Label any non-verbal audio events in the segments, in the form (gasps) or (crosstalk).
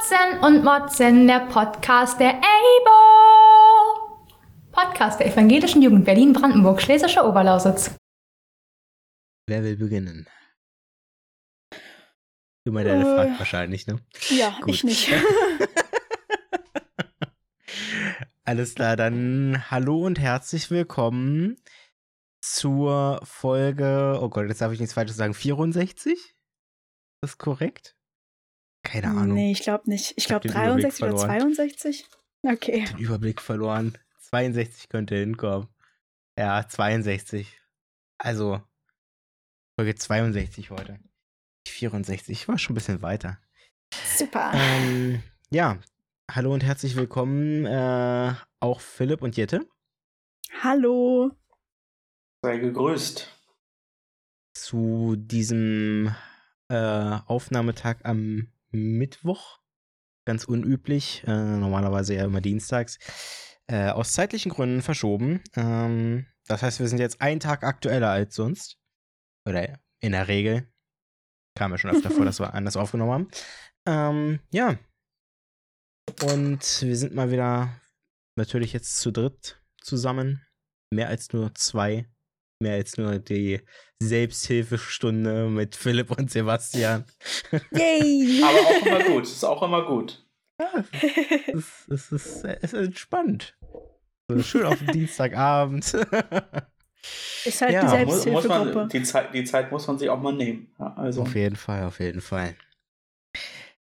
Matzen und Motzen, der Podcast der EIBO. Podcast der Evangelischen Jugend Berlin-Brandenburg, Schlesische Oberlausitz. Wer will beginnen? Du mal deine Äh, Frage wahrscheinlich, ne? Ja, Gut. ich nicht. (laughs) Alles klar, dann hallo und herzlich willkommen zur Folge, oh Gott, jetzt darf ich nichts Falsches sagen, 64? Ist das korrekt? Keine Ahnung. Nee, ich glaube nicht. Ich glaube den Überblick 63 oder verloren. 62. Okay. Den Überblick verloren. 62 könnte hinkommen. Ja, 62. Also, Folge 62 heute. 64, ich war schon ein bisschen weiter. Super. Ähm, ja, hallo und herzlich willkommen, äh, auch Philipp und Jette, Hallo. Sei gegrüßt. zu diesem äh, Aufnahmetag am Mittwoch. Ganz unüblich, äh, normalerweise ja immer dienstags. Äh, aus zeitlichen Gründen verschoben. Ähm, das heißt, wir sind jetzt einen Tag aktueller als sonst. Oder in der Regel. Kam ja schon öfter vor, dass wir (laughs) anders aufgenommen haben. Ähm, ja. Und wir sind mal wieder natürlich jetzt zu dritt zusammen. Mehr als nur zwei. Mehr als nur die Selbsthilfestunde mit Philipp und Sebastian. Yay. (laughs) Aber auch immer gut. Ist auch immer gut. Es ist, es ist, es ist entspannt. So (laughs) schön auf dem Dienstagabend. (laughs) Ist halt Ja, die Selbsthilfegruppe. man, die, Zeit, die Zeit muss man sich auch mal nehmen. Ja, also, auf jeden Fall, auf jeden Fall.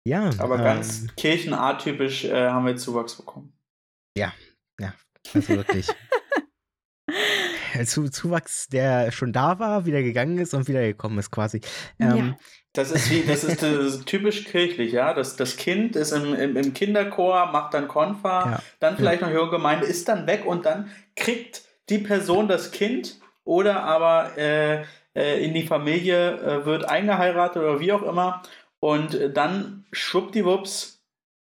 Ja, aber ähm, ganz kirchenatypisch äh, haben wir Zuwachs bekommen. Also wirklich. Zu, Zuwachs, der schon da war, wieder gegangen ist und wieder gekommen ist, quasi. Ähm, Ja. Das ist wie, das ist, das ist typisch kirchlich, ja. Das, das Kind ist im, im, im Kinderchor, macht dann Konfa, Ja. dann vielleicht noch junge Gemeinde, ist dann weg und dann kriegt die Person das Kind oder aber äh, äh, in die Familie äh, wird eingeheiratet oder wie auch immer. Und dann schwuppdiwupps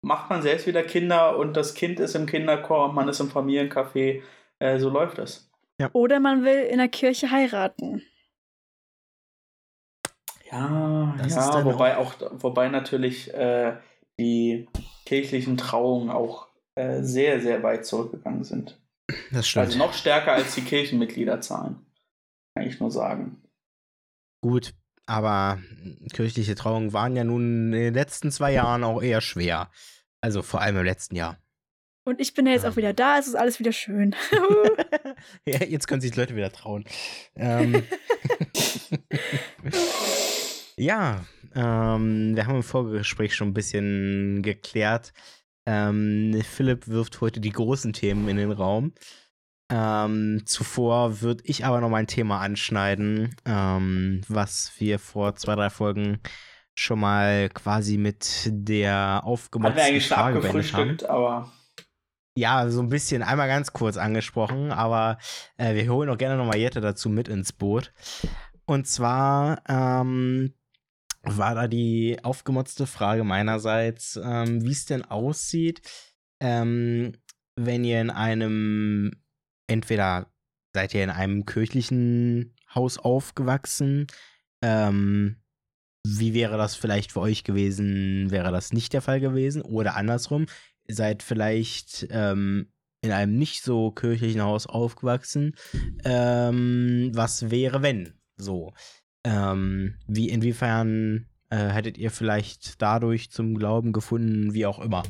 macht man selbst wieder Kinder und das Kind ist im Kinderchor und man ist im Familiencafé. Äh, so läuft das. Oder man will in der Kirche heiraten. Ja, Das ja, wobei auch, wobei natürlich äh, die kirchlichen Trauungen auch äh, sehr, sehr weit zurückgegangen sind. das stimmt. Also noch stärker als die Kirchenmitgliederzahlen. Kann ich nur sagen. Gut, aber kirchliche Trauungen waren ja nun in den letzten zwei Jahren auch eher schwer. Also vor allem im letzten Jahr. Und ich bin ja jetzt Ja. auch wieder da, es ist alles wieder schön. (laughs) (laughs) ja, jetzt können sich die Leute wieder trauen. Ähm, (laughs) ja, ähm, wir haben im Vorgespräch schon ein bisschen geklärt. Ähm, Philipp wirft heute die großen Themen in den Raum. Ähm, zuvor würde ich aber noch mal ein Thema anschneiden, ähm, was wir vor zwei, drei Folgen schon mal quasi mit der aufgemotzten eigentlich schon Frage beendet haben. abgefrühstückt, aber Ja, so ein bisschen, einmal ganz kurz angesprochen, aber äh, wir holen auch gerne nochmal Jette dazu mit ins Boot. Und zwar ähm, war da die aufgemotzte Frage meinerseits, ähm, wie es denn aussieht, ähm, wenn ihr in einem, entweder seid ihr in einem kirchlichen Haus aufgewachsen, ähm, wie wäre das vielleicht für euch gewesen, wäre das nicht der Fall gewesen? Oder andersrum, seid vielleicht ähm, in einem nicht so kirchlichen Haus aufgewachsen. Ähm, was wäre, wenn? So. Ähm, wie, inwiefern äh, hättet ihr vielleicht dadurch zum Glauben gefunden, wie auch immer?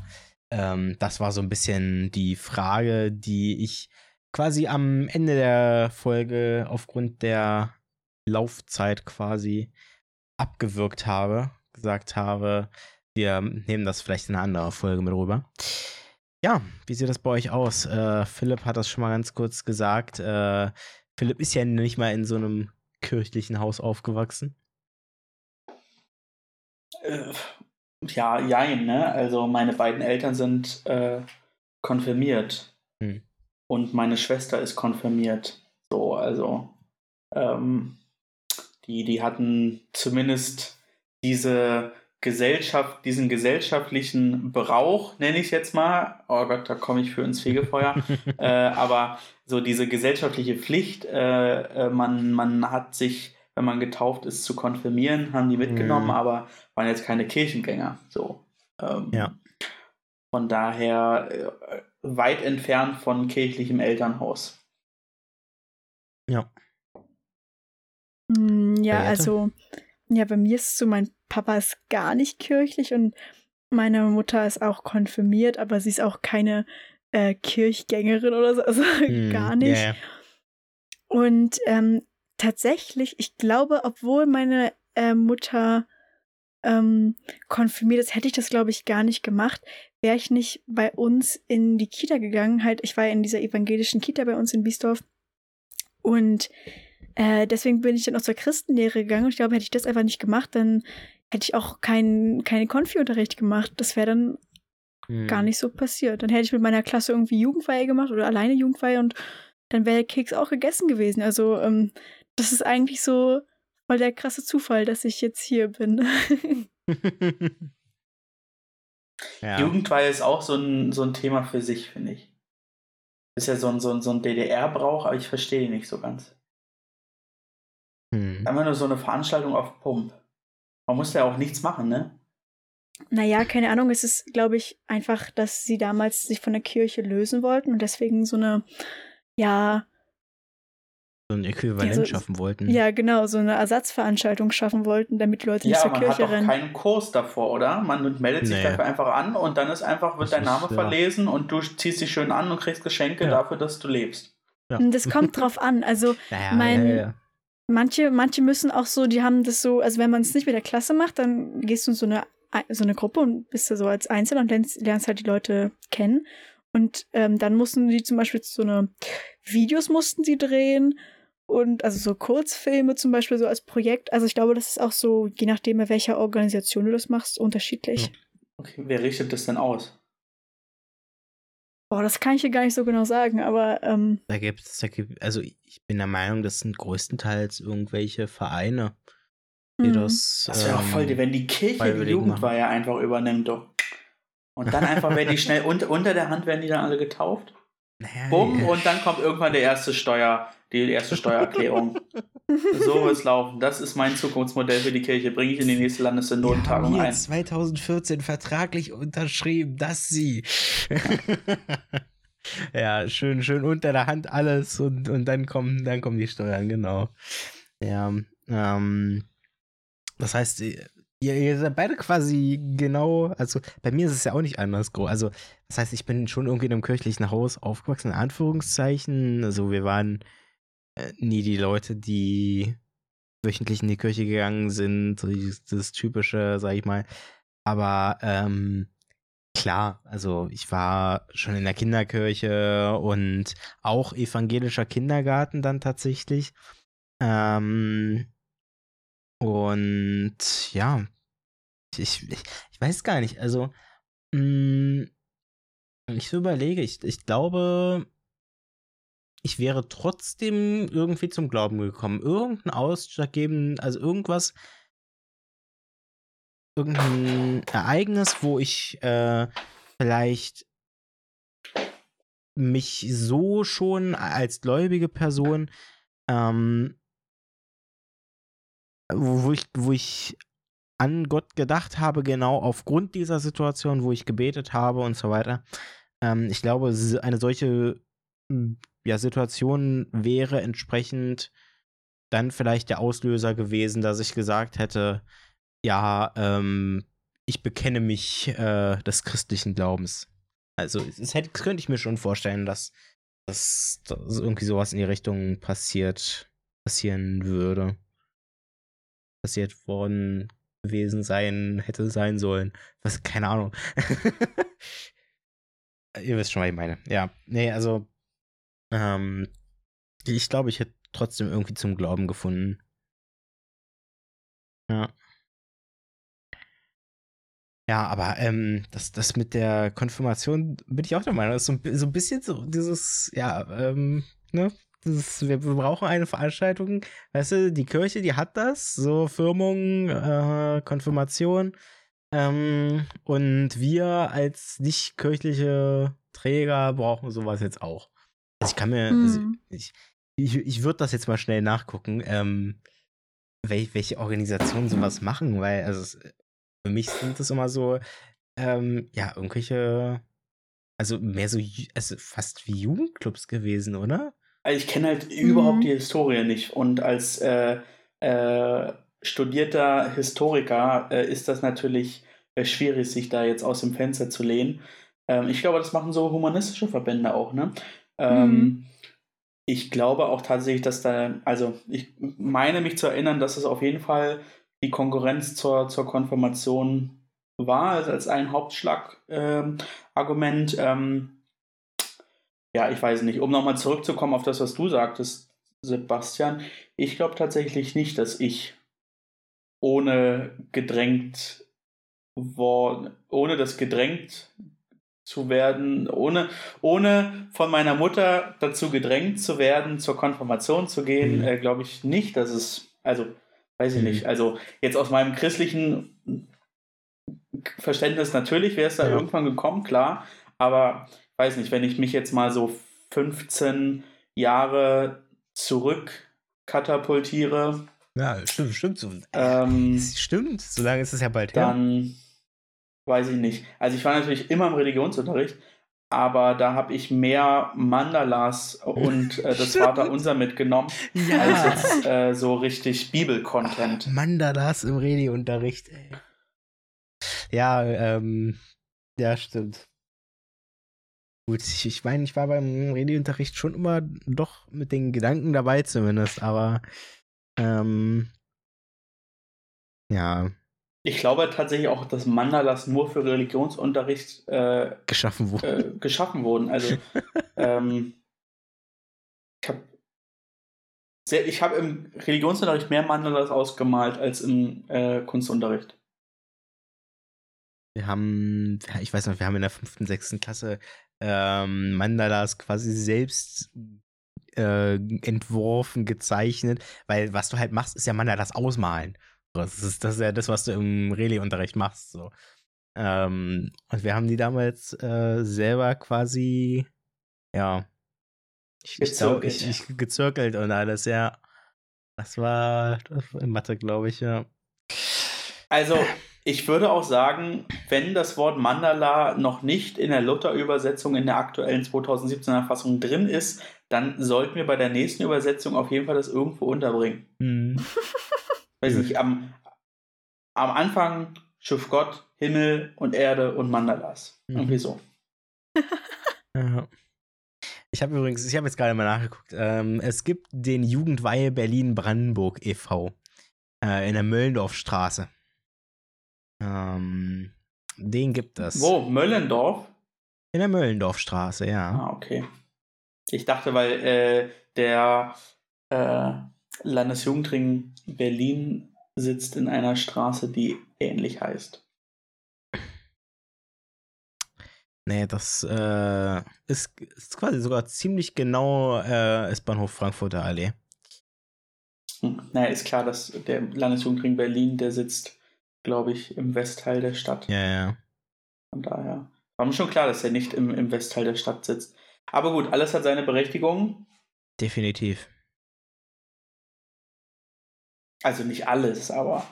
Ähm, das war so ein bisschen die Frage, die ich quasi am Ende der Folge aufgrund der Laufzeit quasi abgewürgt habe, gesagt habe, wir nehmen das vielleicht in einer anderen Folge mit rüber. Ja, wie sieht das bei euch aus? Äh, Philipp hat das schon mal ganz kurz gesagt. Äh, Philipp ist ja nicht mal in so einem kirchlichen Haus aufgewachsen. äh, ja, jein, ne? Also meine beiden Eltern sind äh, konfirmiert. Hm. Und meine Schwester ist konfirmiert. So, also ähm, die, die hatten zumindest diese Gesellschaft, diesen gesellschaftlichen Brauch, nenne ich es jetzt mal. Oh Gott, da komme ich für ins Fegefeuer. (laughs) äh, aber so diese gesellschaftliche Pflicht, äh, äh, man, man hat sich, wenn man getauft ist, zu konfirmieren, haben die mitgenommen, Mhm. aber waren jetzt keine Kirchengänger. So. Ähm, Ja. Von daher äh, weit entfernt von kirchlichem Elternhaus. Ja. Mm, Ja, also, ja, bei mir ist es so, mein Papa ist gar nicht kirchlich und meine Mutter ist auch konfirmiert, aber sie ist auch keine äh, Kirchgängerin oder so, also (laughs) Hm, gar nicht. Ja. Und ähm, tatsächlich, ich glaube, obwohl meine äh, Mutter ähm, konfirmiert ist, hätte ich das, glaube ich, gar nicht gemacht, wäre ich nicht bei uns in die Kita gegangen. Halt, ich war ja in dieser evangelischen Kita bei uns in Biesdorf. Und äh, deswegen bin ich dann auch zur Christenlehre gegangen. Und ich glaube, hätte ich das einfach nicht gemacht, dann hätte ich auch keinen keinen Konfi-Unterricht gemacht. Das wäre dann Hm. gar nicht so passiert. Dann hätte ich mit meiner Klasse irgendwie Jugendweihe gemacht oder alleine Jugendweihe und dann wäre der Keks auch gegessen gewesen. Also, ähm, das ist eigentlich so voll der krasse Zufall, dass ich jetzt hier bin. (laughs) (laughs) ja. Jugendweihe ist auch so ein, so ein Thema für sich, finde ich. Ist ja so ein, so ein, so ein DDR-Brauch, aber ich verstehe ihn nicht so ganz. Hm. Einfach nur so eine Veranstaltung auf Pump. Man muss ja auch nichts machen, ne? naja, keine Ahnung, es ist, glaube ich, einfach, dass sie damals sich von der Kirche lösen wollten und deswegen so eine, ja, So ein Äquivalent Ja, so- schaffen wollten. ja, genau, so eine Ersatzveranstaltung schaffen wollten, damit Leute nicht Ja, zur aber man hat Kirche doch rennen. keinen Kurs davor, oder? Man meldet sich Nee. dafür einfach an und dann ist einfach, wird Das dein ist, Name ja. verlesen und du ziehst dich schön an und kriegst Geschenke Ja. dafür, dass du lebst. Ja. Das kommt drauf an. Also, (laughs) Naja, mein- ja, ja. Manche, manche müssen auch so, die haben das so, also wenn man es nicht mit der Klasse macht, dann gehst du in so eine, so eine Gruppe und bist du so als Einzelner und lernst, lernst halt die Leute kennen. Und ähm, dann mussten die zum Beispiel so eine Videos mussten sie drehen und also so Kurzfilme zum Beispiel so als Projekt. Also ich glaube, das ist auch so, je nachdem, bei welcher Organisation du das machst, unterschiedlich. Okay, wer richtet das denn aus? Boah, das kann ich hier gar nicht so genau sagen, aber ähm, Da gibt es, da gibt, also ich bin der Meinung, das sind größtenteils irgendwelche Vereine, die hm. das. Das wäre auch voll, ähm, wenn die Kirche die Jugendweihe einfach übernimmt, doch. Und dann einfach werden die (laughs) schnell unter, unter der Hand werden die dann alle getauft. naja, Bumm, und dann kommt irgendwann der erste Steuer, die erste Steuererklärung. (laughs) so wird's laufen. Das ist mein Zukunftsmodell für die Kirche. Bringe ich in die nächste hier ein. 2014 vertraglich unterschrieben, dass sie. ja, (laughs) schön, schön unter der Hand alles und, und dann kommen, dann kommen die Steuern, genau. Ja, ähm, das heißt, ihr, ihr seid beide quasi genau, also bei mir ist es ja auch nicht anders groß. Also, das heißt, ich bin schon irgendwie in einem kirchlichen Haus aufgewachsen, in Anführungszeichen. Also, wir waren äh, nie die Leute, die wöchentlich in die Kirche gegangen sind, das typische, sag ich mal. Aber ähm, klar, also ich war schon in der Kinderkirche und auch evangelischer Kindergarten dann tatsächlich. Ähm, und ja, ich, ich, ich weiß gar nicht, also mh, wenn ich überlege, ich, ich glaube, ich wäre trotzdem irgendwie zum Glauben gekommen. Irgendein ausschlaggebend, also irgendwas, irgendein Ereignis, wo ich äh, vielleicht mich so schon als gläubige Person, ähm, wo, wo ich, wo ich an Gott gedacht habe, genau aufgrund dieser Situation, wo ich gebetet habe und so weiter. Ähm, ich glaube, eine solche m, ja, Situation wäre entsprechend dann vielleicht der Auslöser gewesen, dass ich gesagt hätte, ja, ähm, ich bekenne mich äh, des christlichen Glaubens. Also, es hätte, könnte ich mir schon vorstellen, dass, dass, dass irgendwie sowas in die Richtung passiert, passieren würde. Passiert worden gewesen sein, hätte sein sollen. Was, keine Ahnung. (laughs) Ihr wisst schon, was ich meine. Ja, nee, also, ähm, ich glaube, ich hätte trotzdem irgendwie zum Glauben gefunden. Ja. Ja, aber ähm, das, das mit der Konfirmation bin ich auch der Meinung, das ist so, so ein bisschen so dieses, ja, ähm, ne, dieses, wir, brauchen eine Veranstaltung, weißt du, die Kirche, die hat das, so Firmung, äh, Konfirmation, ähm, und wir als nicht kirchliche Träger brauchen sowas jetzt auch. Also ich kann mir, also Mhm. ich, ich, ich würde das jetzt mal schnell nachgucken, ähm, wel, welche Organisationen sowas machen, weil, also es, für mich sind das immer so ähm, ja, irgendwelche, also mehr so, also fast wie Jugendclubs gewesen, oder? Also ich kenne halt mhm. überhaupt die Historie nicht und als äh, äh, studierter Historiker äh, ist das natürlich äh, schwierig, sich da jetzt aus dem Fenster zu lehnen. Ähm, ich glaube, das machen so humanistische Verbände auch, ne? Ähm, mhm. Ich glaube auch tatsächlich, dass da, also ich meine mich zu erinnern, dass es auf jeden Fall die Konkurrenz zur, zur Konfirmation war, also als ein Hauptschlagargument. Ähm, ähm, ja, ich weiß nicht, um nochmal zurückzukommen auf das, was du sagtest, Sebastian, ich glaube tatsächlich nicht, dass ich ohne gedrängt worden, ohne das gedrängt zu werden, ohne, ohne von meiner Mutter dazu gedrängt zu werden, zur Konfirmation zu gehen, mhm. äh, glaube ich nicht, dass es, also, weiß ich mhm. nicht, also jetzt aus meinem christlichen Verständnis natürlich wäre es da ja. irgendwann gekommen, klar, aber weiß nicht, wenn ich mich jetzt mal so 15 Jahre zurück katapultiere. Ja, stimmt, stimmt. So, ähm, stimmt, so lange ist es ja bald her. Dann weiß ich nicht. Also ich war natürlich immer im Religionsunterricht, aber da habe ich mehr Mandalas und äh, das Vaterunser mitgenommen, ja. als jetzt äh, so richtig Bibel-Content. Mandalas im Religionsunterricht, ey. Ja, ähm, ja, stimmt. Gut, ich, ich meine, ich war beim Redeunterricht schon immer doch mit den Gedanken dabei zumindest, aber ähm, ja. Ich glaube tatsächlich auch, dass Mandalas nur für Religionsunterricht äh, geschaffen wurden. Äh, geschaffen wurden. Also (laughs) ähm, ich habe ich habe im Religionsunterricht mehr Mandalas ausgemalt als im äh, Kunstunterricht. Wir haben, ich weiß noch, wir haben in der fünften, sechsten Klasse ähm, Mandalas quasi selbst äh, entworfen, gezeichnet, weil was du halt machst, ist ja Mandalas ausmalen. Das ist, das ist ja das, was du im Reli-Unterricht machst. So. Ähm, und wir haben die damals äh, selber quasi, ja, ich, gezirkelt, ich, ich, gezirkelt und alles, ja. Das war, das war in Mathe, glaube ich, ja. Also, ich würde auch sagen, wenn das Wort Mandala noch nicht in der Luther-Übersetzung in der aktuellen 2017er Fassung drin ist, dann sollten wir bei der nächsten Übersetzung auf jeden Fall das irgendwo unterbringen. Mhm. (laughs) Weiß nicht, am, am Anfang schuf Gott Himmel und Erde und Mandalas. Mhm. Irgendwie so. (laughs) ja. Ich habe übrigens, ich habe jetzt gerade mal nachgeguckt. Ähm, es gibt den Jugendweihe Berlin-Brandenburg e.V. Äh, in der Möllendorfstraße. Ähm, den gibt es. Wo? Möllendorf? In der Möllendorfstraße, ja. Ah, okay. Ich dachte, weil äh, der äh, Landesjugendring Berlin sitzt in einer Straße, die ähnlich heißt. Nee, das äh, ist, ist, quasi sogar ziemlich genau äh, S-Bahnhof Frankfurter Allee. Hm, naja, ist klar, dass der Landesjugendring Berlin, der sitzt glaube ich, im Westteil der Stadt. Ja, ja. Von daher war mir schon klar, dass er nicht im, im Westteil der Stadt sitzt. Aber gut, alles hat seine Berechtigung. Definitiv. Also nicht alles, aber.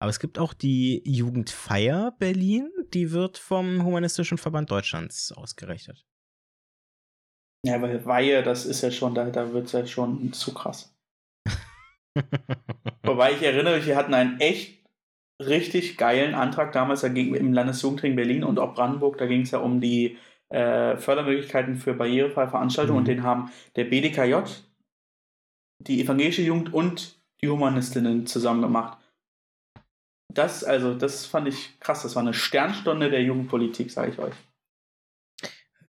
Aber es gibt auch die Jugendfeier Berlin, die wird vom Humanistischen Verband Deutschlands ausgerichtet. Ja, weil Weihe, das ist ja schon, da, da wird es ja schon zu krass. (laughs) Wobei ich erinnere mich, wir hatten einen echt richtig geilen Antrag damals, da ging im Landesjugendring Berlin und auch Brandenburg, da ging es ja um die äh, Fördermöglichkeiten für barrierefreie Veranstaltungen mhm. und den haben der BDKJ, die evangelische Jugend und Humanistinnen zusammen gemacht. Das, also, das fand ich krass. Das war eine Sternstunde der Jugendpolitik, sage ich euch.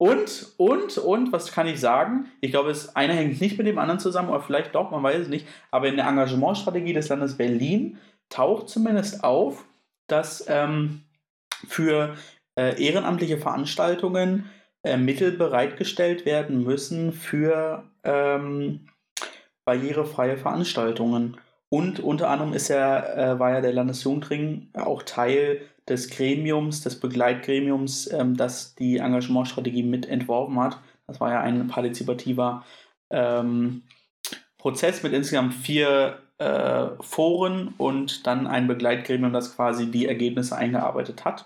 Und, und, und, was kann ich sagen? Ich glaube, es einer hängt nicht mit dem anderen zusammen, oder vielleicht doch, man weiß es nicht. Aber in der Engagementstrategie des Landes Berlin taucht zumindest auf, dass ähm, für äh, ehrenamtliche Veranstaltungen äh, Mittel bereitgestellt werden müssen für ähm, barrierefreie Veranstaltungen. Und unter anderem ist er, äh, war ja der Landesjugendring auch Teil des Gremiums, des Begleitgremiums, ähm, das die Engagementstrategie mit entworfen hat. Das war ja ein partizipativer ähm, Prozess mit insgesamt vier äh, Foren und dann ein Begleitgremium, das quasi die Ergebnisse eingearbeitet hat.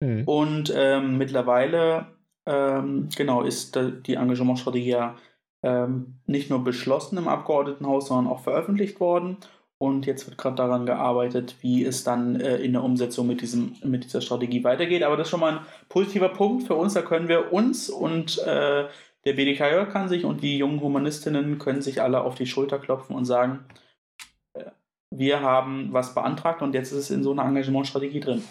Mhm. Und ähm, mittlerweile, ähm, genau, ist die Engagementstrategie ja ähm, nicht nur beschlossen im Abgeordnetenhaus, sondern auch veröffentlicht worden. Und jetzt wird gerade daran gearbeitet, wie es dann äh, in der Umsetzung mit, diesem, mit dieser Strategie weitergeht. Aber das ist schon mal ein positiver Punkt für uns. Da können wir uns und äh, der BDKJ kann sich und die jungen Humanistinnen können sich alle auf die Schulter klopfen und sagen, äh, wir haben was beantragt und jetzt ist es in so einer Engagementstrategie drin.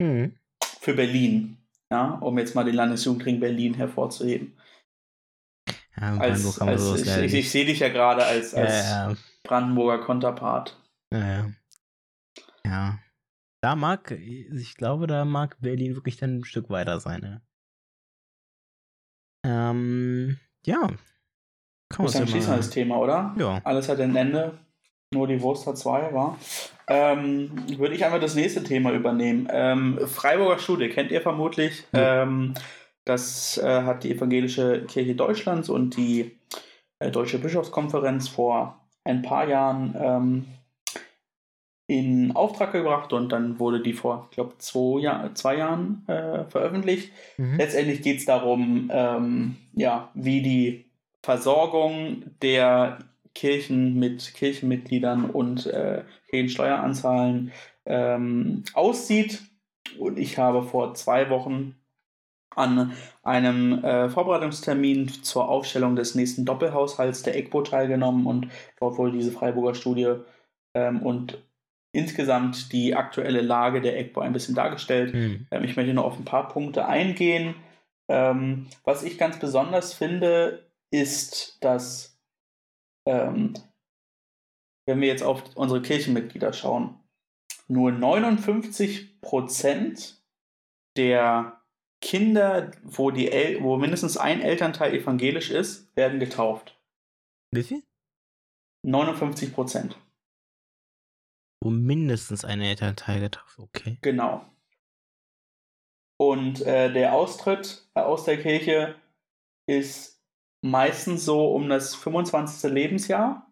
Mhm. Für Berlin, ja, um jetzt mal den Landesjugendring Berlin hervorzuheben. Ja, als, als, ich, ich, ich sehe dich ja gerade als, als ja, ja. Brandenburger Konterpart. Ja, ja. Da mag, ich glaube, da mag Berlin wirklich dann ein Stück weiter sein. Ja. Ähm, ja. Kann man dann schließen das Thema, oder? Ja. Alles hat ein Ende. Nur die Wurst hat zwei, war. Ähm, würde ich einmal das nächste Thema übernehmen. Ähm, Freiburger Schule kennt ihr vermutlich. Ja. Ähm, das äh, hat die Evangelische Kirche Deutschlands und die äh, Deutsche Bischofskonferenz vor ein paar Jahren ähm, in Auftrag gebracht und dann wurde die vor, ich glaube, zwei, Jahr, zwei Jahren äh, veröffentlicht. Mhm. Letztendlich geht es darum, ähm, ja, wie die Versorgung der Kirchen mit Kirchenmitgliedern und äh, Kirchensteueranzahlen ähm, aussieht. Und ich habe vor zwei Wochen an einem äh, Vorbereitungstermin zur Aufstellung des nächsten Doppelhaushalts der EGBO teilgenommen und dort wurde diese Freiburger Studie ähm, und insgesamt die aktuelle Lage der EGBO ein bisschen dargestellt. Mhm. Ähm, ich möchte noch auf ein paar Punkte eingehen. Ähm, was ich ganz besonders finde, ist, dass ähm, wenn wir jetzt auf unsere Kirchenmitglieder schauen, nur 59 Prozent der Kinder, wo, die El wo mindestens ein Elternteil evangelisch ist, werden getauft. Wie viel? 59 Prozent. Wo mindestens ein Elternteil getauft okay. Genau. Und äh, der Austritt aus der Kirche ist meistens so um das 25. Lebensjahr.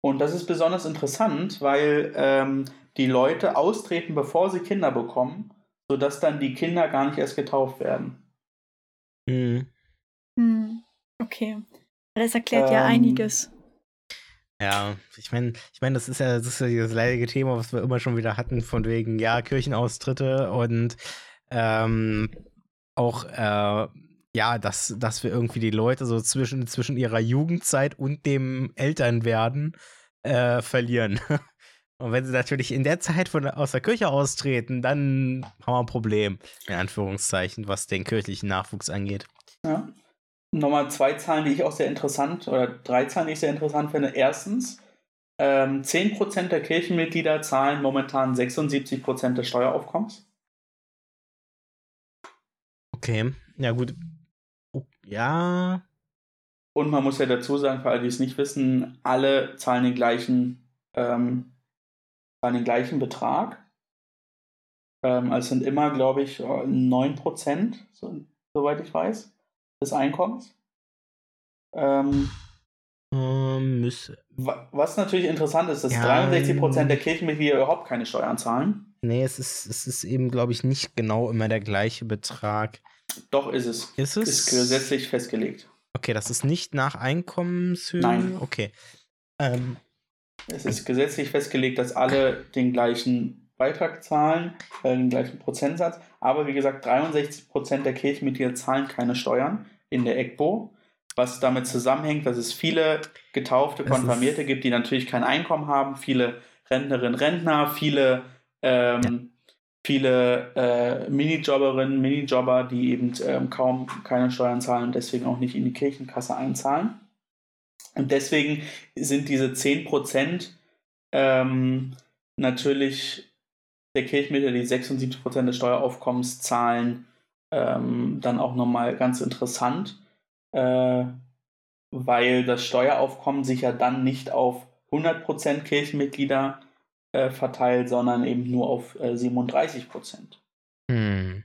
Und das ist besonders interessant, weil ähm, die Leute austreten, bevor sie Kinder bekommen sodass dann die Kinder gar nicht erst getauft werden. Mhm. Hm, okay. Das erklärt ähm, ja einiges. Ja, ich meine, ich meine, das ist ja das ist ja dieses leidige Thema, was wir immer schon wieder hatten, von wegen, ja, Kirchenaustritte und ähm, auch äh, ja, dass, dass wir irgendwie die Leute so zwischen, zwischen ihrer Jugendzeit und dem Elternwerden äh, verlieren. (laughs) Und wenn sie natürlich in der Zeit von, aus der Kirche austreten, dann haben wir ein Problem, in Anführungszeichen, was den kirchlichen Nachwuchs angeht. Ja. Nochmal zwei Zahlen, die ich auch sehr interessant, oder drei Zahlen, die ich sehr interessant finde. Erstens, ähm, 10% der Kirchenmitglieder zahlen momentan 76% des Steueraufkommens. Okay, ja gut. Oh, ja. Und man muss ja dazu sagen, für alle, die es nicht wissen, alle zahlen den gleichen ähm, zahlen den gleichen Betrag. Ähm, also sind immer, glaube ich, 9%, so, soweit ich weiß, des Einkommens. Ähm, um, müsse. Was natürlich interessant ist, dass ja, 63% der Kirchenmitglieder überhaupt keine Steuern zahlen. Nee, es ist, es ist eben, glaube ich, nicht genau immer der gleiche Betrag. Doch, ist es. Ist es? Ist gesetzlich festgelegt. Okay, das ist nicht nach Einkommenshöhe? Nein. Okay. Ähm, es ist gesetzlich festgelegt, dass alle den gleichen Beitrag zahlen, äh, den gleichen Prozentsatz. Aber wie gesagt, 63 Prozent der Kirchenmitglieder zahlen keine Steuern in der EGBO, was damit zusammenhängt, dass es viele getaufte Konfirmierte gibt, die natürlich kein Einkommen haben, viele Rentnerinnen, Rentner, viele, ähm, viele äh, Minijobberinnen, Minijobber, die eben ähm, kaum keine Steuern zahlen und deswegen auch nicht in die Kirchenkasse einzahlen. Und deswegen sind diese 10% ähm, natürlich der Kirchmittel, die 76% des Steueraufkommens zahlen, ähm, dann auch nochmal ganz interessant, äh, weil das Steueraufkommen sich ja dann nicht auf 100% Kirchenmitglieder äh, verteilt, sondern eben nur auf äh, 37%. Hm.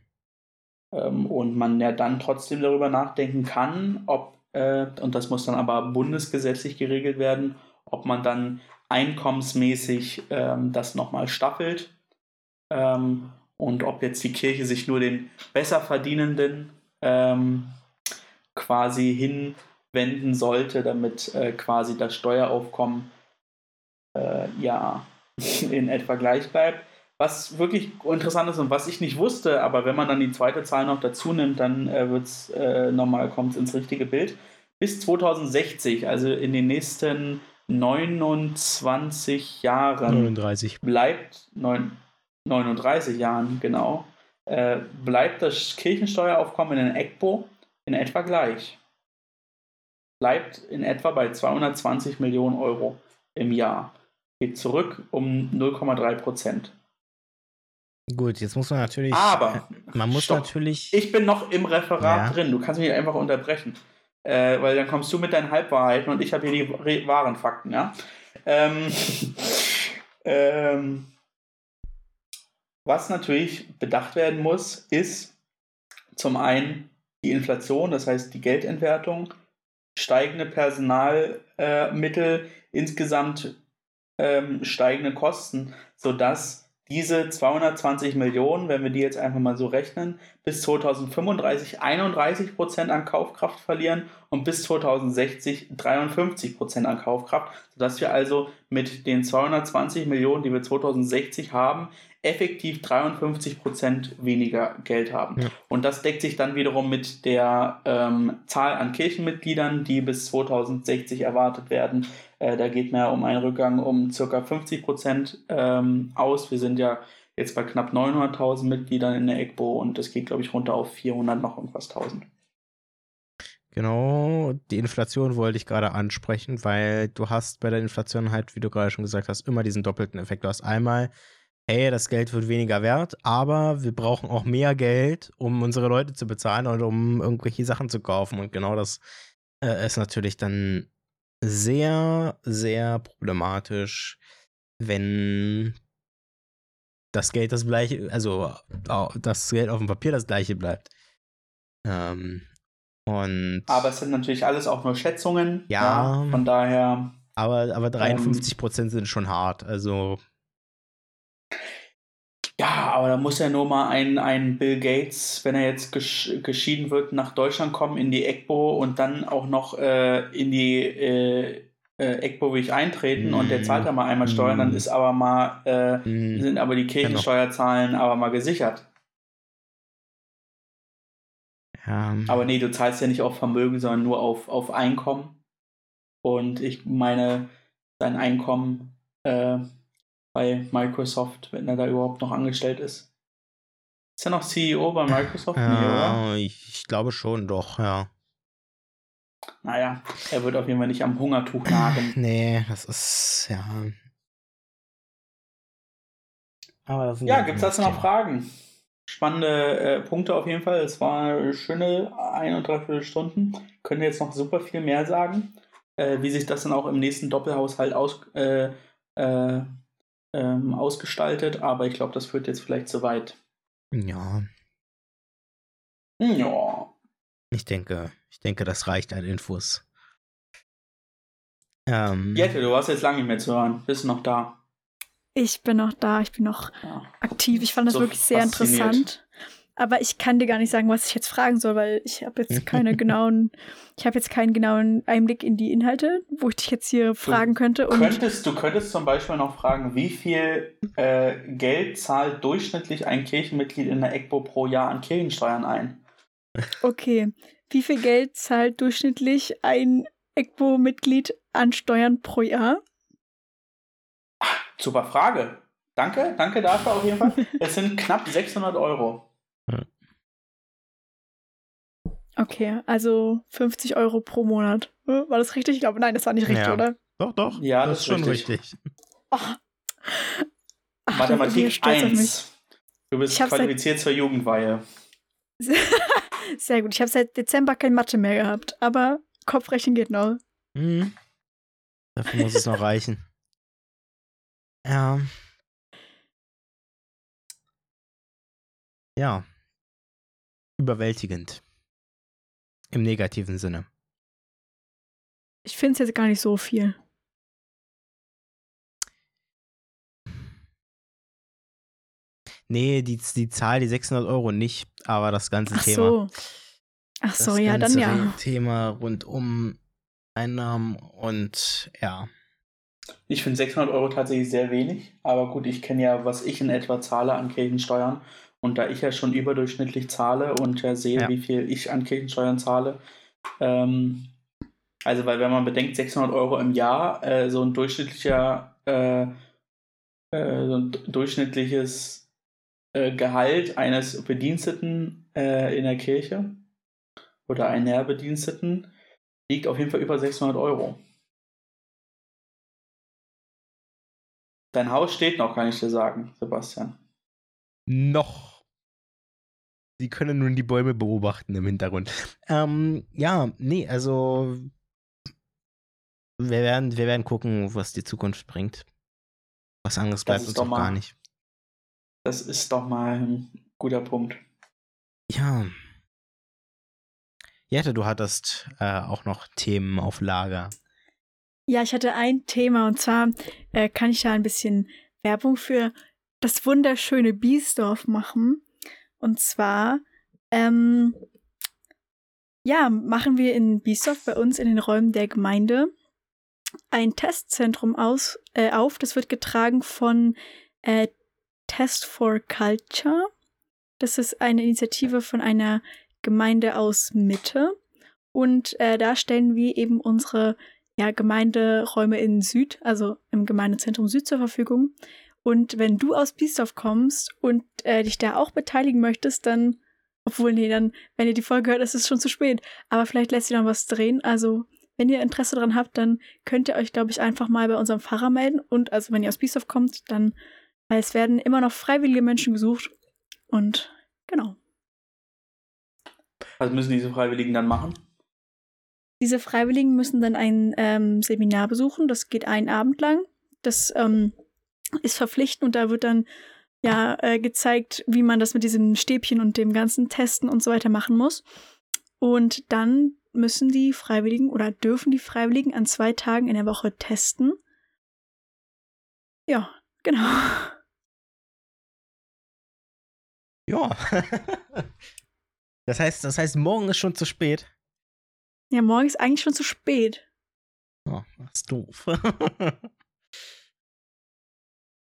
Ähm, und man ja dann trotzdem darüber nachdenken kann, ob äh, und das muss dann aber bundesgesetzlich geregelt werden, ob man dann einkommensmäßig ähm, das nochmal staffelt ähm, und ob jetzt die Kirche sich nur den besser verdienenden ähm, quasi hinwenden sollte, damit äh, quasi das Steueraufkommen äh, ja (laughs) in etwa gleich bleibt. Was wirklich interessant ist und was ich nicht wusste, aber wenn man dann die zweite Zahl noch dazu nimmt, dann äh, wird's, äh, nochmal kommt es ins richtige Bild. Bis 2060, also in den nächsten 29 Jahren 39. bleibt neun, 39 Jahren, genau, äh, bleibt das Kirchensteueraufkommen in EGBO in etwa gleich. Bleibt in etwa bei 220 Millionen Euro im Jahr. Geht zurück um 0,3 Prozent. Gut, jetzt muss man natürlich. Aber, (laughs) man muss stopp. natürlich. Ich bin noch im Referat Ja. drin. Du kannst mich einfach unterbrechen. Äh, weil dann kommst du mit deinen Halbwahrheiten und ich habe hier die re- wahren Fakten, ja? Ähm, (laughs) ähm, was natürlich bedacht werden muss, ist zum einen die Inflation, das heißt die Geldentwertung, steigende Personalmittel, äh, insgesamt ähm, steigende Kosten, sodass diese 220 Millionen, wenn wir die jetzt einfach mal so rechnen, bis 2035 31 Prozent an Kaufkraft verlieren und bis 2060 53 Prozent an Kaufkraft, sodass wir also mit den 220 Millionen, die wir 2060 haben, effektiv 53 Prozent weniger Geld haben. Ja. Und das deckt sich dann wiederum mit der ähm, Zahl an Kirchenmitgliedern, die bis 2060 erwartet werden. Äh, da geht mehr um einen Rückgang um circa 50 Prozent ähm, aus. Wir sind ja jetzt bei knapp 900.000 Mitgliedern in der EGBO und das geht, glaube ich, runter auf 400 noch irgendwas 1000. Genau, die Inflation wollte ich gerade ansprechen, weil du hast bei der Inflation halt, wie du gerade schon gesagt hast, immer diesen doppelten Effekt. Du hast einmal, hey, das Geld wird weniger wert, aber wir brauchen auch mehr Geld, um unsere Leute zu bezahlen und um irgendwelche Sachen zu kaufen. Und genau das äh, ist natürlich dann sehr, sehr problematisch, wenn das Geld das gleiche, also das Geld auf dem Papier das gleiche bleibt. Ähm, und Aber es sind natürlich alles auch nur Schätzungen. Ja. von daher. Aber, aber Ähm. 53 Prozent sind schon hart. Also, Ja, aber da muss ja nur mal ein, ein Bill Gates, wenn er jetzt gesch geschieden wird, nach Deutschland kommen in die EGBO und dann auch noch äh, in die äh, äh, EGBO will ich eintreten und der Mm. zahlt da mal einmal Steuern, dann Mm. ist aber mal, äh, mh, sind aber die Kirchensteuerzahlen aber mal gesichert. Ja. Aber nee, du zahlst ja nicht auf Vermögen, sondern nur auf, auf Einkommen. Und ich meine, sein Einkommen äh, bei Microsoft, wenn er da überhaupt noch angestellt ist. Ist er noch CEO bei Microsoft? Nee, oder? ja, ich, ich glaube schon, doch, ja. Naja, er wird auf jeden Fall nicht am Hungertuch nagen. (laughs) Nee, das ist, ja. Aber das sind Ja, ja gibt es dazu noch Fragen? Spannende äh, Punkte auf jeden Fall. Es war eine schöne ein und dreiviertel Stunden. Können jetzt noch super viel mehr sagen, äh, wie sich das dann auch im nächsten Doppelhaushalt aus, äh, äh, ähm, ausgestaltet. Aber ich glaube, das führt jetzt vielleicht zu weit. Ja, Ja. ich denke, ich denke, das reicht an Infos. Ähm, Jette, du warst jetzt lange nicht mehr zu hören. Bist du noch da? Ich bin noch da, ich bin noch Ja. aktiv. Ich fand das So wirklich sehr fasziniert. interessant. Aber ich kann dir gar nicht sagen, was ich jetzt fragen soll, weil ich habe jetzt (laughs) keine genauen, ich habe jetzt keinen genauen Einblick in die Inhalte, wo ich dich jetzt hier fragen könnte. Und Könntest, du könntest zum Beispiel noch fragen, wie viel äh, Geld zahlt durchschnittlich ein Kirchenmitglied in der EGBO pro Jahr an Kirchensteuern ein? okay, wie viel Geld zahlt durchschnittlich ein EGBO-Mitglied an Steuern pro Jahr? Super Frage. Danke, danke dafür auf jeden Fall. (laughs) Es sind knapp 600 Euro. Okay, also 50 Euro pro Monat. Äh, War das richtig? Ich glaube, nein, das war nicht richtig, Ja. oder? doch, doch. Ja, das ist schon richtig. Oh. Ach, Mathematik stolz auf mich. 1. Du bist hab seit- qualifiziert zur Jugendweihe. (laughs) Sehr gut. Ich habe seit Dezember kein Mathe mehr gehabt, aber Kopfrechnen geht noch. Mhm. Dafür muss es noch reichen. Ja. Ja. Überwältigend. Im negativen Sinne. Ich finde es jetzt gar nicht so viel. Nee, die, die Zahl, die 600 Euro nicht, aber das ganze Ach Thema. so. Ach so, das ja, dann ganze ja. Thema rund um Einnahmen und ja. Ich finde 600 Euro tatsächlich sehr wenig, aber gut, ich kenne ja, was ich in etwa zahle an Kirchensteuern. Und da ich ja schon überdurchschnittlich zahle und ja sehe, Ja. wie viel ich an Kirchensteuern zahle, ähm, also weil wenn man bedenkt, 600 Euro im Jahr, äh, so ein durchschnittlicher, äh, äh, so ein durchschnittliches äh, Gehalt eines Bediensteten äh, in der Kirche oder einer Bediensteten liegt auf jeden Fall über 600 Euro. Dein Haus steht noch, kann ich dir sagen, Sebastian. Noch. Sie können nun die Bäume beobachten im Hintergrund. Ähm, ja, nee, also wir werden, wir werden gucken, was die Zukunft bringt. Was anderes bleibt uns doch auch mal- gar nicht. Das ist doch mal ein guter Punkt. Ja. Jette, du hattest äh, auch noch Themen auf Lager. Ja, ich hatte ein Thema und zwar äh, kann ich da ein bisschen Werbung für das wunderschöne Biesdorf machen. Und zwar, ähm, ja, machen wir in Biesdorf bei uns in den Räumen der Gemeinde ein Testzentrum aus, äh, auf. Das wird getragen von äh, Test for Culture. Das ist eine Initiative von einer Gemeinde aus Mitte. Und äh, da stellen wir eben unsere ja, Gemeinderäume in Süd, also im Gemeindezentrum Süd zur Verfügung. Und wenn du aus Biesdorf kommst und äh, dich da auch beteiligen möchtest, dann, obwohl, nee, dann, wenn ihr die Folge hört, ist es schon zu spät. Aber vielleicht lässt sich noch was drehen. Also, wenn ihr Interesse daran habt, dann könnt ihr euch, glaube ich, einfach mal bei unserem Pfarrer melden. Und also, wenn ihr aus Biesdorf kommt, dann, weil es werden immer noch freiwillige Menschen gesucht. Und genau. Was müssen diese Freiwilligen dann machen? Diese Freiwilligen müssen dann ein ähm, Seminar besuchen. Das geht einen Abend lang. Das ähm, ist verpflichtend und da wird dann ja äh, gezeigt, wie man das mit diesem Stäbchen und dem ganzen Testen und so weiter machen muss. Und dann müssen die Freiwilligen oder dürfen die Freiwilligen an zwei Tagen in der Woche testen. Ja, genau. Ja. (laughs) das heißt, das heißt, morgen ist schon zu spät. Ja, morgen ist eigentlich schon zu spät. Oh, das ist doof. (laughs)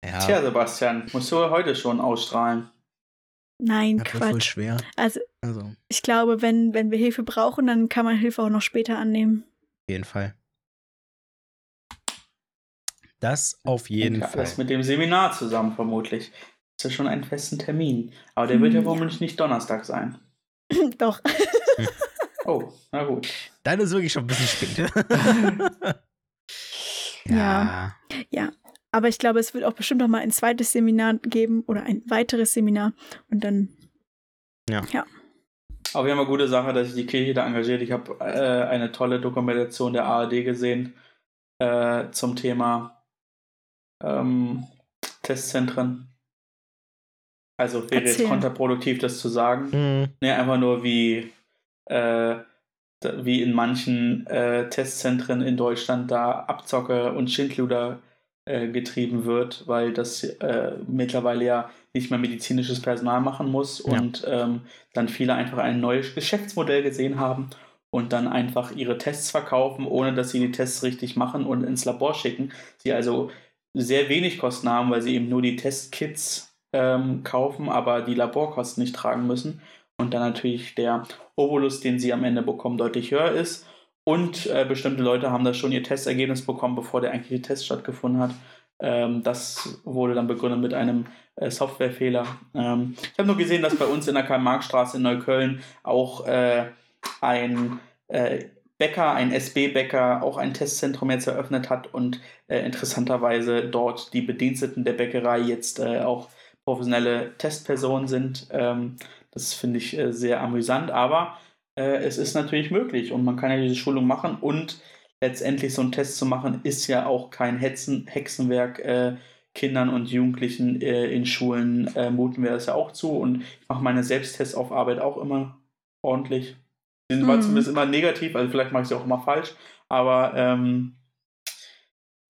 ja, Tja, Sebastian, musst du heute schon ausstrahlen. Nein, das wird wohl Quatsch. schwer. Also, Also, auf ich glaube, wenn, wenn wir Hilfe brauchen, dann kann man Hilfe auch noch später annehmen. jeden Fall. Das auf jeden Fall. Alles mit dem Seminar zusammen, vermutlich. Ist ja schon einen festen Termin. Aber der wird ja Hm, ja. womöglich nicht Donnerstag sein. (laughs) Doch. (laughs) Oh, na gut. Dann ist wirklich schon ein bisschen spät. (laughs) Ja. Aber ich glaube, es wird auch bestimmt noch mal ein zweites Seminar geben oder ein weiteres Seminar. Und dann, Aber wir haben eine gute Sache, dass sich die Kirche da engagiert. Ich habe äh, eine tolle Dokumentation der ARD gesehen äh, zum Thema ähm, Testzentren. Also wäre jetzt Erzähl. kontraproduktiv, das zu sagen. Hm, Nee, einfach nur wie, äh, wie in manchen äh, Testzentren in Deutschland da Abzocke und Schindluder äh, getrieben wird, weil das äh, mittlerweile ja nicht mehr medizinisches Personal machen muss Ja. und ähm, dann viele einfach ein neues Geschäftsmodell gesehen haben und dann einfach ihre Tests verkaufen, ohne dass sie die Tests richtig machen und ins Labor schicken. Sie also sehr wenig Kosten haben, weil sie eben nur die Testkits ähm, kaufen, aber die Laborkosten nicht tragen müssen und dann natürlich der Obolus, den sie am Ende bekommen, deutlich höher ist. Und äh, bestimmte Leute haben da schon ihr Testergebnis bekommen, bevor der eigentliche Test stattgefunden hat. Ähm, das wurde dann begründet mit einem äh, Softwarefehler. Ähm, ich habe nur gesehen, dass bei uns in der Karl-Marx-Straße in Neukölln auch äh, ein äh, Bäcker, ein SB-Bäcker, auch ein Testzentrum jetzt eröffnet hat und äh, interessanterweise dort die Bediensteten der Bäckerei jetzt äh, auch professionelle Testpersonen sind. Ähm, das finde ich äh, sehr amüsant, aber äh, es ist natürlich möglich und man kann ja diese Schulung machen und letztendlich so einen Test zu machen, ist ja auch kein Hetzen, Hexenwerk. Äh, Kindern und Jugendlichen äh, in Schulen äh, muten wir das ja auch zu und ich mache meine Selbsttests auf Arbeit auch immer ordentlich. Die sind Mhm. zumindest immer negativ, also vielleicht mache ich sie auch immer falsch, aber ähm,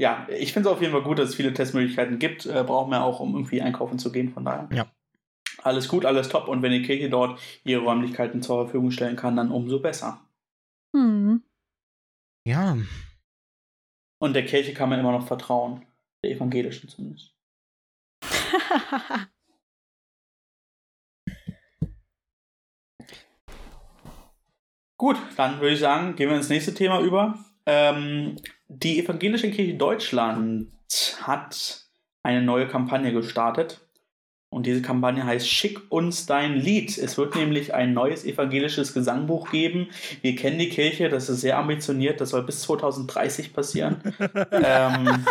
ja, ich finde es auf jeden Fall gut, dass es viele Testmöglichkeiten gibt. Äh, brauchen wir auch, um irgendwie einkaufen zu gehen, von daher. Ja. Alles gut, alles top. Und wenn die Kirche dort ihre Räumlichkeiten zur Verfügung stellen kann, dann umso besser. Hm. Ja. Und der Kirche kann man immer noch vertrauen. Der evangelischen zumindest. (laughs) Gut, dann würde ich sagen, gehen wir ins nächste Thema über. Ähm, die Evangelische Kirche Deutschland hat eine neue Kampagne gestartet. Und diese Kampagne heißt Schick uns dein Lied. Es wird nämlich ein neues evangelisches Gesangbuch geben. Wir kennen die Kirche, das ist sehr ambitioniert, das soll bis 2030 passieren. (laughs) ähm,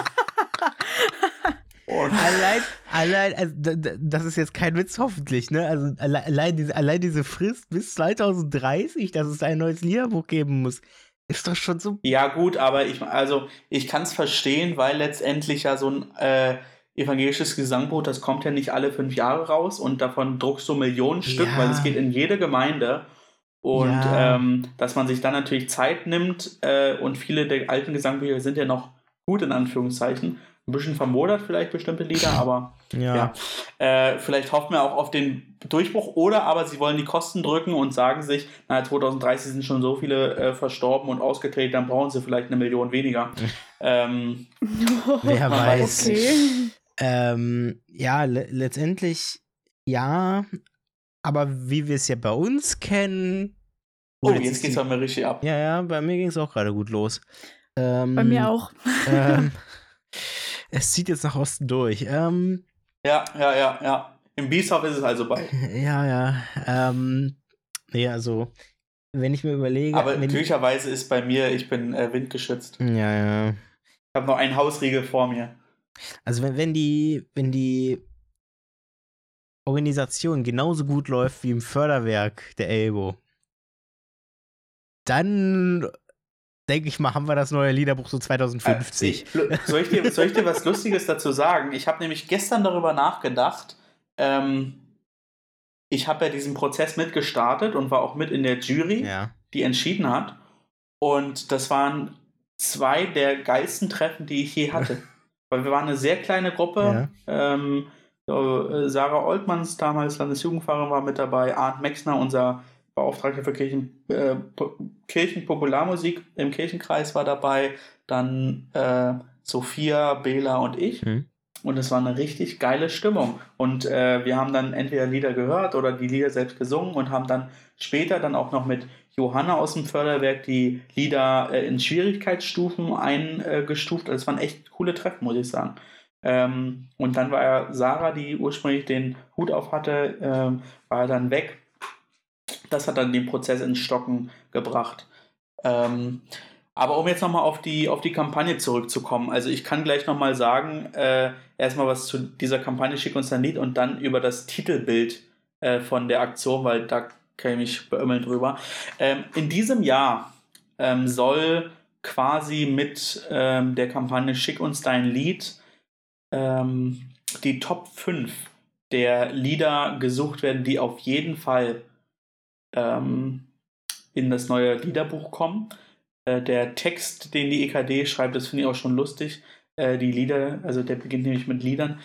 und allein, allein, also das ist jetzt kein Witz, hoffentlich, ne? Also allein diese, allein diese Frist bis 2030, dass es ein neues Liederbuch geben muss, ist doch schon so. Ja, gut, aber ich, also ich kann es verstehen, weil letztendlich ja so ein äh, evangelisches Gesangbuch, das kommt ja nicht alle fünf Jahre raus und davon druckst du Millionen Stück, ja. weil es geht in jede Gemeinde. Und ja. ähm, dass man sich dann natürlich Zeit nimmt äh, und viele der alten Gesangbücher sind ja noch gut in Anführungszeichen. Ein bisschen vermodert vielleicht bestimmte Lieder, aber ja. ja. Äh, vielleicht hoffen wir auch auf den Durchbruch oder aber sie wollen die Kosten drücken und sagen sich, naja, 2030 sind schon so viele äh, verstorben und ausgetreten, dann brauchen sie vielleicht eine Million weniger. (laughs) ähm, (laughs) Wer weiß. Okay. Ähm, ja, le letztendlich ja, aber wie wir es ja bei uns kennen. Oh, jetzt, jetzt geht's mir richtig ab. Ja, ja, bei mir ging es auch gerade gut los. Ähm, bei mir auch. ähm, (laughs) es zieht jetzt nach Osten durch. Ähm, ja, ja, ja, ja. Im Bieshof ist es also bei. (laughs) Ja, ja. Ähm, nee, also, wenn ich mir überlege. Aber glücklicherweise ist bei mir, ich bin äh, windgeschützt. Ja, ja. Ich habe noch einen Hausriegel vor mir. Also wenn, wenn die, wenn die Organisation genauso gut läuft wie im Förderwerk der Elbo, dann denke ich mal, haben wir das neue Liederbuch so 2050. Äh, soll, ich dir, soll ich dir was Lustiges dazu sagen? Ich habe nämlich gestern darüber nachgedacht. Ähm, ich habe ja diesen Prozess mitgestartet und war auch mit in der Jury, ja. die entschieden hat. Und das waren zwei der geilsten Treffen, die ich je hatte. (laughs) weil wir waren eine sehr kleine Gruppe. Ja. Ähm, äh, Sarah Oltmanns, damals Landesjugendfahrerin, war mit dabei. Arndt Mexner, unser Beauftragter für Kirchen, äh, Kirchenpopularmusik im Kirchenkreis, war dabei. Dann äh, Sophia, Bela und ich. Mhm. Und es war eine richtig geile Stimmung. Und äh, wir haben dann entweder Lieder gehört oder die Lieder selbst gesungen und haben dann später dann auch noch mit Johanna aus dem Förderwerk die Lieder äh, in Schwierigkeitsstufen eingestuft. Also es waren echt coole Treffen, muss ich sagen. Ähm, und dann war ja Sarah, die ursprünglich den Hut auf hatte, ähm, war dann weg. Das hat dann den Prozess ins Stocken gebracht. Ähm, aber um jetzt nochmal auf die, auf die Kampagne zurückzukommen, also ich kann gleich nochmal sagen, äh, erstmal was zu dieser Kampagne Schick uns ein Lied und dann über das Titelbild äh, von der Aktion, weil da kann ich mich beömmeln drüber. Ähm, in diesem Jahr ähm, soll quasi mit ähm, der Kampagne Schick uns dein Lied ähm, die Top 5 der Lieder gesucht werden, die auf jeden Fall ähm, in das neue Liederbuch kommen. Äh, der Text, den die EKD schreibt, das finde ich auch schon lustig. Äh, die Lieder, also der beginnt nämlich mit Liedern.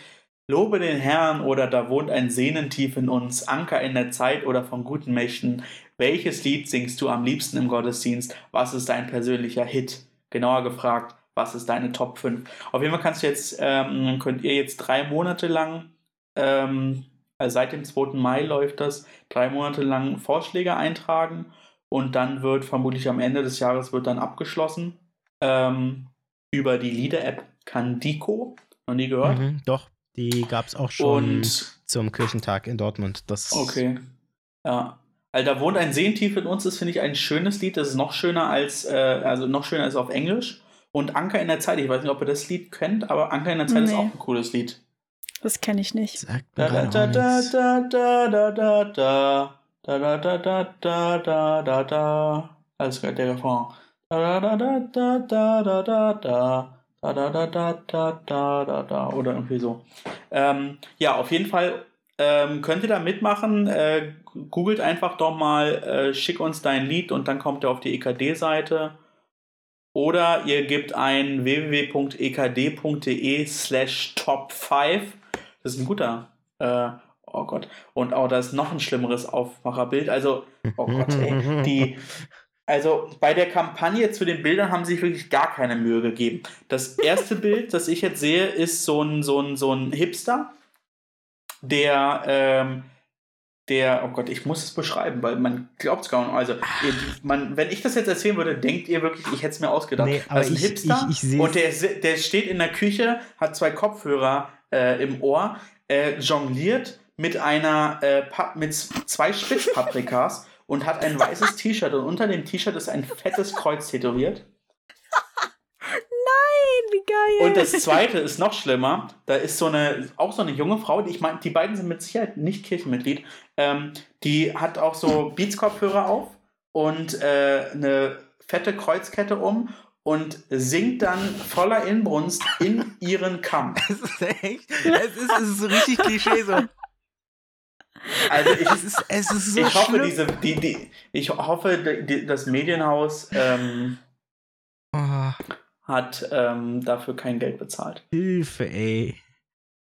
Lobe den Herrn oder da wohnt ein Sehnentief in uns, Anker in der Zeit oder von guten Mächten. Welches Lied singst du am liebsten im Gottesdienst? Was ist dein persönlicher Hit? Genauer gefragt, was ist deine Top 5? Auf jeden Fall kannst du jetzt, ähm, könnt ihr jetzt drei Monate lang, ähm, also seit dem 2. Mai läuft das, drei Monate lang Vorschläge eintragen und dann wird vermutlich am Ende des Jahres wird dann abgeschlossen ähm, über die Lieder-App Candico. Noch nie gehört? Mhm, doch. Die gab es auch schon und, zum Kirchentag in Dortmund. Das okay. Ja. Also da wohnt ein Seentief in uns, das finde ich ein schönes Lied. Das ist noch schöner als, äh, also noch schöner als auf Englisch. Und Anker in der Zeit, ich weiß nicht, ob ihr das Lied kennt, aber Anker in der Zeit nee. ist auch ein cooles Lied. Das kenne ich nicht. Sagt da da da da da da da da da da da da da da da da da gehört der Refrain. Da da da da da da da da da da da da da da da da oder irgendwie so. Ähm, ja, auf jeden Fall ähm, könnt ihr da mitmachen. Äh, googelt einfach doch mal, äh, schick uns dein Lied und dann kommt ihr auf die EKD-Seite. Oder ihr gebt ein www.ekd.de slash top 5. Das ist ein guter äh, Oh Gott. Und auch da ist noch ein schlimmeres Aufmacherbild. Also, oh Gott, ey. Die, also bei der Kampagne zu den Bildern haben sie sich wirklich gar keine Mühe gegeben. Das erste (laughs) Bild, das ich jetzt sehe, ist so ein, so ein, so ein Hipster, der, ähm, der, oh Gott, ich muss es beschreiben, weil man glaubt es gar nicht. Also, ihr, man, wenn ich das jetzt erzählen würde, denkt ihr wirklich, ich hätte es mir ausgedacht. Nee, aber das ist ein ich- Hipster ich- ich seh's. und der, der steht in der Küche, hat zwei Kopfhörer äh, im Ohr, äh, jongliert mit einer äh, mit zwei Spitzpaprikas (laughs) und hat ein weißes T-Shirt und unter dem T-Shirt ist ein fettes Kreuz tätowiert. Wie geil. Und das zweite ist noch schlimmer. Da ist so eine, auch so eine junge Frau, die ich meine, die beiden sind mit Sicherheit nicht Kirchenmitglied. Ähm, die hat auch so Beats-Kopfhörer auf und äh, eine fette Kreuzkette um und singt dann voller Inbrunst in ihren Kamm. Es ist echt, es ist, es ist so richtig Klischee so. Also ich, Es ist, es ist so ich hoffe, schlimm. diese, die, die, ich hoffe, die, das Medienhaus ähm, Oh, hat ähm, dafür kein Geld bezahlt. Hilfe, ey.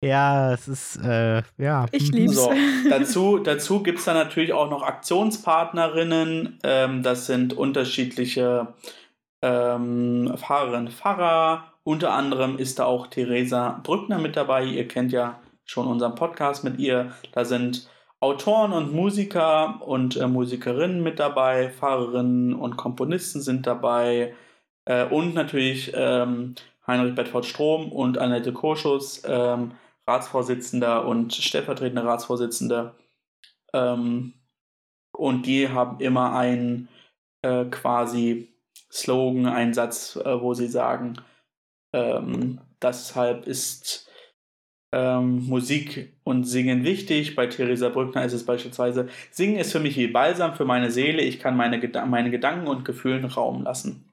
Ja, es ist, äh, ja. Ich mhm. lieb's. So, (laughs) dazu, dazu gibt es dann natürlich auch noch Aktionspartnerinnen. Ähm, das sind unterschiedliche ähm, Fahrerinnen, Fahrer. Unter anderem ist da auch Theresa Brückner mit dabei. Ihr kennt ja schon unseren Podcast mit ihr. Da sind Autoren und Musiker und äh, Musikerinnen mit dabei. Fahrerinnen und Komponisten sind dabei. Äh, und natürlich ähm, Heinrich Bedford Strom und Annette Kurschus. Ähm, Ratsvorsitzender und stellvertretender Ratsvorsitzende. Ähm, und die haben immer einen äh, quasi Slogan, einen Satz, äh, wo sie sagen, ähm, deshalb ist ähm, Musik und Singen wichtig. Bei Theresa Brückner ist es beispielsweise, Singen ist für mich wie Balsam für meine Seele, ich kann meine, meine Gedanken und Gefühlen Raum lassen.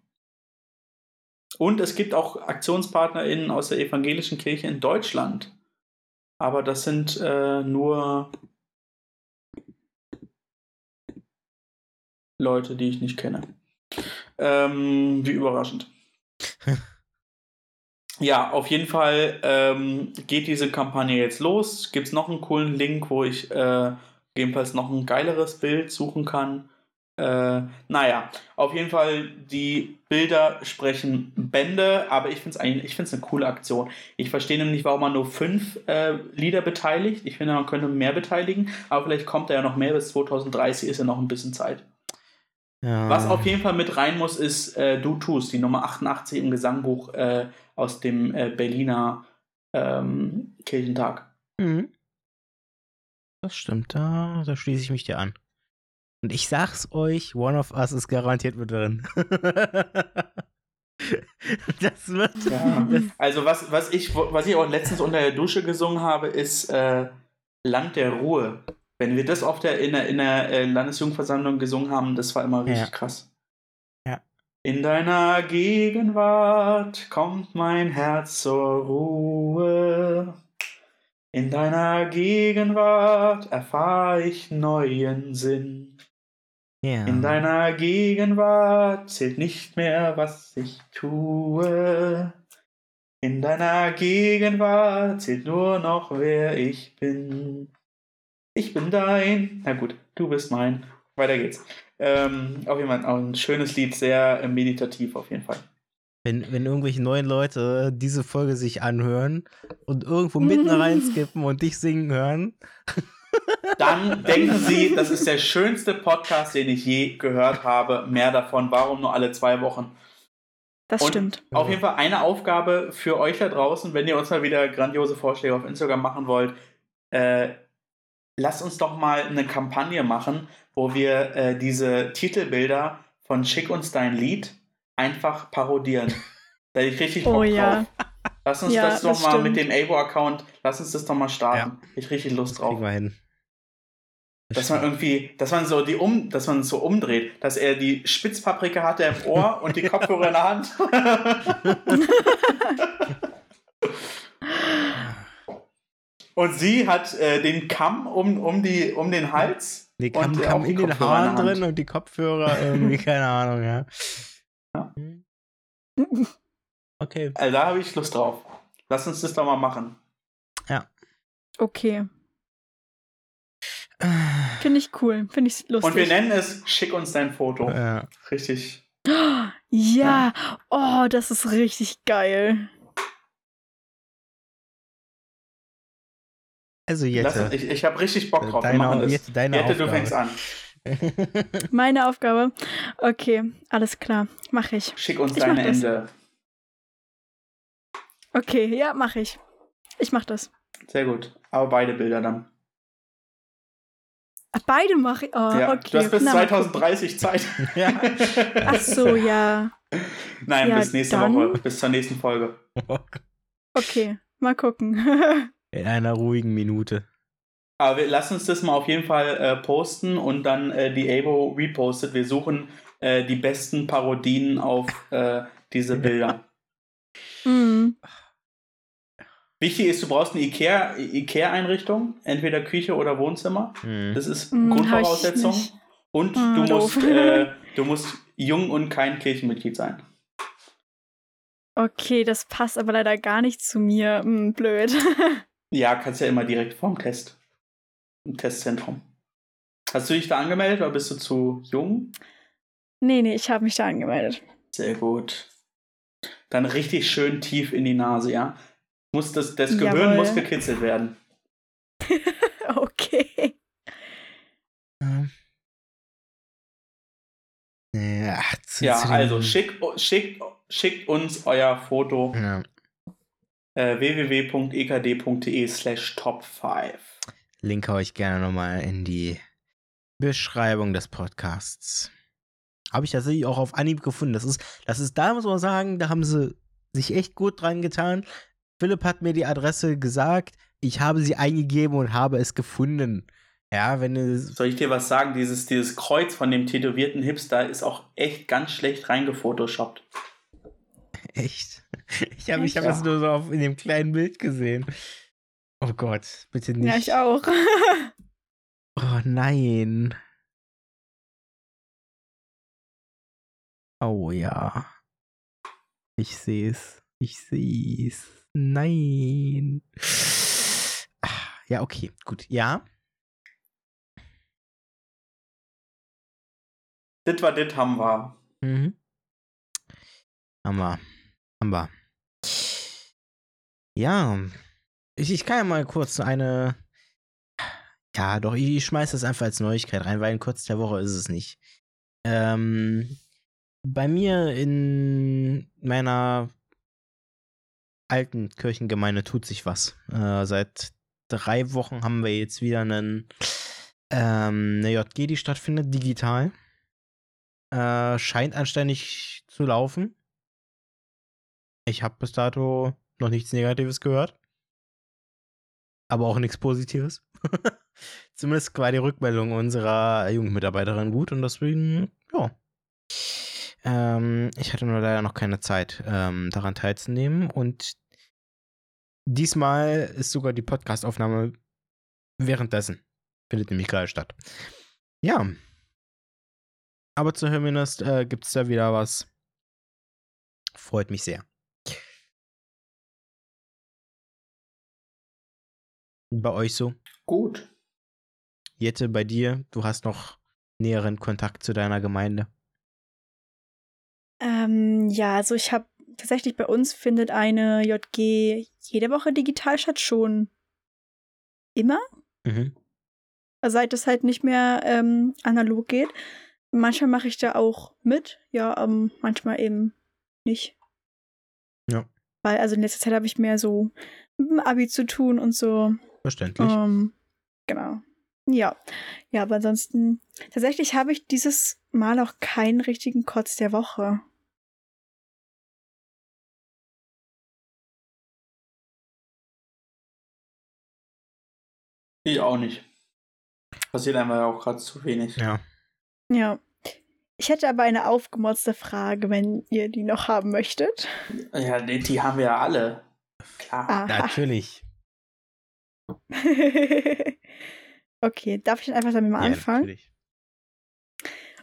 Und es gibt auch AktionspartnerInnen aus der evangelischen Kirche in Deutschland. Aber das sind äh, nur Leute, die ich nicht kenne. Ähm, wie überraschend. (laughs) ja, auf jeden Fall ähm, geht diese Kampagne jetzt los. Gibt es noch einen coolen Link, wo ich äh, gegebenenfalls noch ein geileres Bild suchen kann. Äh, naja, auf jeden Fall, die Bilder sprechen Bände, aber ich finde es eigentlich, ich finde es eine coole Aktion. Ich verstehe nämlich, warum man nur fünf äh, Lieder beteiligt. Ich finde, man könnte mehr beteiligen, aber vielleicht kommt da ja noch mehr. Bis 2030 ist ja noch ein bisschen Zeit. Ja. Was auf jeden Fall mit rein muss, ist äh, Du tust, die Nummer 88 im Gesangbuch äh, aus dem äh, Berliner ähm, Kirchentag. Mhm. Das stimmt, da, da schließe ich mich dir an. Und ich sag's euch, One of Us ist garantiert mit drin. (laughs) das wird. Ja. Das, Also was, was, ich, was ich auch letztens unter der Dusche gesungen habe, ist äh, Land der Ruhe. Wenn wir das auf der, in der, in der äh, Landesjugendversammlung gesungen haben, das war immer richtig Ja. krass. In deiner Gegenwart kommt mein Herz zur Ruhe. In deiner Gegenwart erfahre ich neuen Sinn. ja. In deiner Gegenwart zählt nicht mehr, was ich tue. In deiner Gegenwart zählt nur noch, wer ich bin. Ich bin dein. Na gut, du bist mein. Weiter geht's. Ähm, auf jeden Fall auch ein schönes Lied, sehr äh, meditativ auf jeden Fall. Wenn, wenn irgendwelche neuen Leute diese Folge sich anhören und irgendwo mitten reinskippen und dich singen hören, (laughs) Dann denken Sie, das ist der schönste Podcast, den ich je gehört habe. Mehr davon. Warum nur alle zwei Wochen? Das Und stimmt. Auf jeden Fall eine Aufgabe für euch da draußen, wenn ihr uns mal wieder grandiose Vorschläge auf Instagram machen wollt. Äh, lasst uns doch mal eine Kampagne machen, wo wir äh, diese Titelbilder von Schick uns dein Lied einfach parodieren. (laughs) Da ich richtig Bock Oh drauf. ja. Lass uns Ja, das doch das mal mit stimmt. dem Abo-Account, lass uns das doch mal starten. Ich richtig Lust drauf. wir hin. Dass man irgendwie, dass man so die um, dass man es so umdreht, dass er die Spitzpaprika hat er im Ohr und die Kopfhörer in der Hand. (laughs) (laughs) und sie hat äh, den Kamm um, um, die, um den Hals. Die Und, kam, äh, kam auch die in den Haaren drin und die Kopfhörer irgendwie, (laughs) keine Ahnung, ja. Ja. (laughs) Okay. Also da habe ich Lust drauf. Lass uns das doch mal machen. Okay. (sighs) Finde ich cool. Finde ich lustig. Und wir nennen es Schick uns dein Foto. Ja. Richtig. (gasps) Ja, oh, das ist richtig geil. Also Lass, Jette. ich ich habe richtig Bock drauf. Wir Deine. Jette, deine Jette, du Aufgabe. fängst an. (laughs) Meine Aufgabe. Okay, alles klar. Mache ich. Schick uns Ich mach deine das. Ende. Okay, ja, mache ich. Ich mache das. Sehr gut. Aber beide Bilder dann. Ach, beide mache ich. Oh, ja, okay. du hast bis Na, mal gucken. 2030 Zeit. (laughs) ja. Ach so, ja. Nein, Ja, bis nächste dann- Woche. Bis zur nächsten Folge. (laughs) Okay, mal gucken. In einer ruhigen Minute. Aber wir, lass uns das mal auf jeden Fall äh, posten und dann äh, die Abo repostet. Wir suchen äh, die besten Parodien auf äh, diese (laughs) Bilder. mm. Wichtig ist, du brauchst eine Ikea- Ikea-Einrichtung, entweder Küche oder Wohnzimmer. Hm. Das ist Mm, Grundvoraussetzung. Und Ah, du, musst, äh, du musst jung und kein Kirchenmitglied sein. Okay, das passt aber leider gar nicht zu mir. Hm, blöd. (laughs) Ja, kannst ja immer direkt vorm Test. Im Testzentrum. Hast du dich da angemeldet oder bist du zu jung? nee, nee, ich habe mich da angemeldet. Sehr gut. Dann richtig schön tief in die Nase, ja? Muss das, das Gehirn Jawohl. muss gekitzelt werden. (laughs) okay. Ja. Ja, also schickt, schickt, schickt uns euer Foto Ja. Äh, www.ekd.de slash top 5. Link hau ich gerne nochmal in die Beschreibung des Podcasts. Habe ich tatsächlich auch auf Anhieb gefunden. Das ist, das ist, da muss man sagen, da haben sie sich echt gut dran getan. Philipp hat mir die Adresse gesagt, ich habe sie eingegeben und habe es gefunden. Ja, wenn du. Soll ich dir was sagen? Dieses, dieses Kreuz von dem tätowierten Hipster ist auch echt ganz schlecht reingefotoshoppt. Echt? Ich habe ich hab das nur so auf, in dem kleinen Bild gesehen. Oh Gott, bitte nicht. Ja, ich auch. (laughs) Oh nein. Oh ja. Ich sehe es. Ich sehe es. Nein. Ja, okay, gut. Ja. Das war das haben wir. Mhm. Haben wir. Haben. Ja. Ich, ich kann ja mal kurz eine. Ja, doch, ich, ich schmeiß das einfach als Neuigkeit rein, weil in kurz der Woche ist es nicht. Ähm, bei mir in meiner alten Kirchengemeinde tut sich was. Äh, seit drei Wochen haben wir jetzt wieder einen, ähm, eine JG, die stattfindet, digital. Äh, scheint anständig zu laufen. Ich habe bis dato noch nichts Negatives gehört. Aber auch nichts Positives. (laughs) Zumindest war die Rückmeldung unserer Jugendmitarbeiterin gut und deswegen, ja. Ähm, ich hatte nur leider noch keine Zeit, ähm, daran teilzunehmen und diesmal ist sogar die Podcastaufnahme währenddessen. Findet nämlich gerade statt. Ja. Aber zumindest äh, gibt es da wieder was. Freut mich sehr. Bei euch so? Gut. Jette, bei dir, du hast noch näheren Kontakt zu deiner Gemeinde. Ähm, ja, also ich habe tatsächlich bei uns findet eine JG jede Woche digital statt, schon immer. Mhm. Seit es halt nicht mehr ähm, analog geht. Manchmal mache ich da auch mit, ja, ähm, manchmal eben nicht. Ja. Weil, also in letzter Zeit habe ich mehr so mit dem Abi zu tun und so. Verständlich. Ähm, genau. Ja. Ja, aber ansonsten, tatsächlich habe ich dieses Mal auch keinen richtigen Kotz der Woche. Ich auch nicht. Passiert einfach auch gerade zu wenig. Ja. Ja. Ich hätte aber eine aufgemotzte Frage, wenn ihr die noch haben möchtet. Ja, die, die haben wir ja alle. Klar. Aha. Natürlich. (laughs) okay, darf ich dann einfach damit mal Ja, anfangen? natürlich.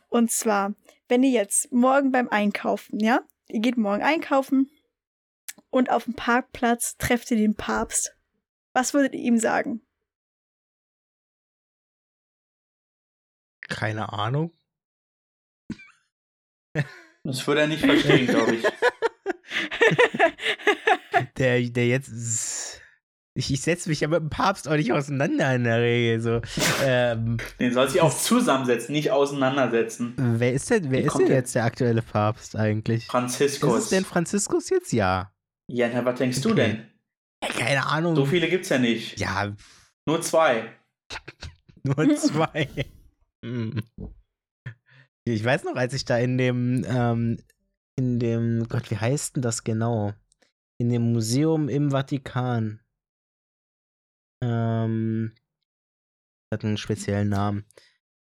Und zwar, wenn ihr jetzt morgen beim Einkaufen, ja, ihr geht morgen einkaufen und auf dem Parkplatz trefft ihr den Papst. Was würdet ihr ihm sagen? Keine Ahnung. (laughs) Das würde er nicht verstehen, glaube ich. (laughs) Der, der jetzt. Ich, ich setze mich ja mit dem Papst auch nicht auseinander in der Regel. So. (laughs) Ähm, Den soll sich auch zusammensetzen, nicht auseinandersetzen. wer ist denn, wer Wie ist denn jetzt der aktuelle Papst eigentlich? Franziskus. Ist es denn Franziskus jetzt? Ja. ja, na, was denkst du Okay. denn? Ja, Keine Ahnung. So viele gibt's ja nicht. Ja, Nur zwei. (laughs) nur zwei. Hm. Ich weiß noch, als ich da in dem, ähm, in dem, Gott, wie heißt denn das genau? In dem Museum im Vatikan. Ähm, hat einen speziellen Namen.